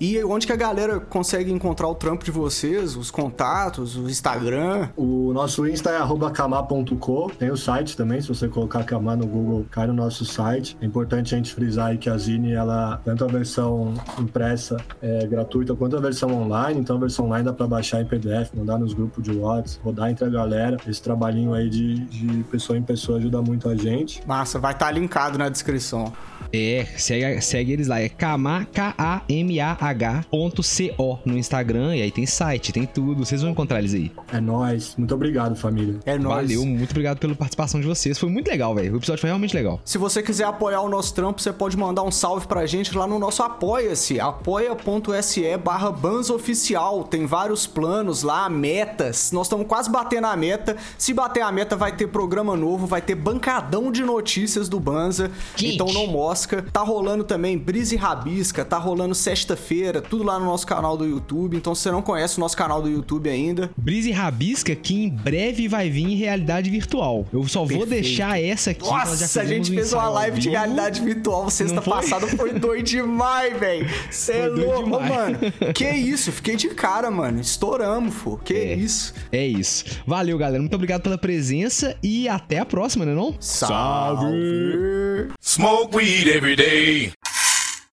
E onde que a galera consegue encontrar o trampo de vocês, os contatos, o Instagram? O nosso Insta é kamar.co. Tem o site também, se você colocar Kamar no Google, cai no nosso site. É importante a gente frisar aí que a Zine, ela, tanto a versão impressa é gratuita quanto a versão online. Então a versão online dá para baixar em PDF, mandar nos grupos de WhatsApp, rodar entre a galera. Esse trabalhinho aí de, de pessoa em pessoa ajuda muito a gente. Massa, vai estar tá linkado na descrição. É, segue, segue eles lá. É kamah.co no Instagram. E aí tem site, tem tudo. Vocês vão encontrar eles aí. É nóis. Muito obrigado, família. É nóis. Valeu, muito obrigado pela participação de vocês. Foi muito legal, velho. O episódio foi realmente legal. Se você quiser apoiar o nosso trampo, você pode mandar um salve pra gente lá no nosso Apoia-se. apoia.se barra Oficial. Tem vários planos lá, metas. Nós estamos quase batendo a meta. Se bater a meta, vai ter programa novo, vai ter bancadão de notícias do Banza. Gente. Então não mosca. Tá rolando também Brise Rabisca, tá rolando sexta-feira, tudo lá no nosso canal do YouTube. Então se você não conhece o nosso canal do YouTube ainda, Brise Rabisca, que em breve vai vir em realidade virtual. Eu só vou Perfeito. deixar essa aqui. Nossa, a gente fez uma live de realidade virtual sexta foi? passada, foi doido demais, velho. Você é louco, mano. Que isso, fiquei de cara, mano. Estouramos, fô. Que É. isso. É isso. Valeu, galera. Muito obrigado pela presença e até a próxima, né não? Salve. Smoke weed every day.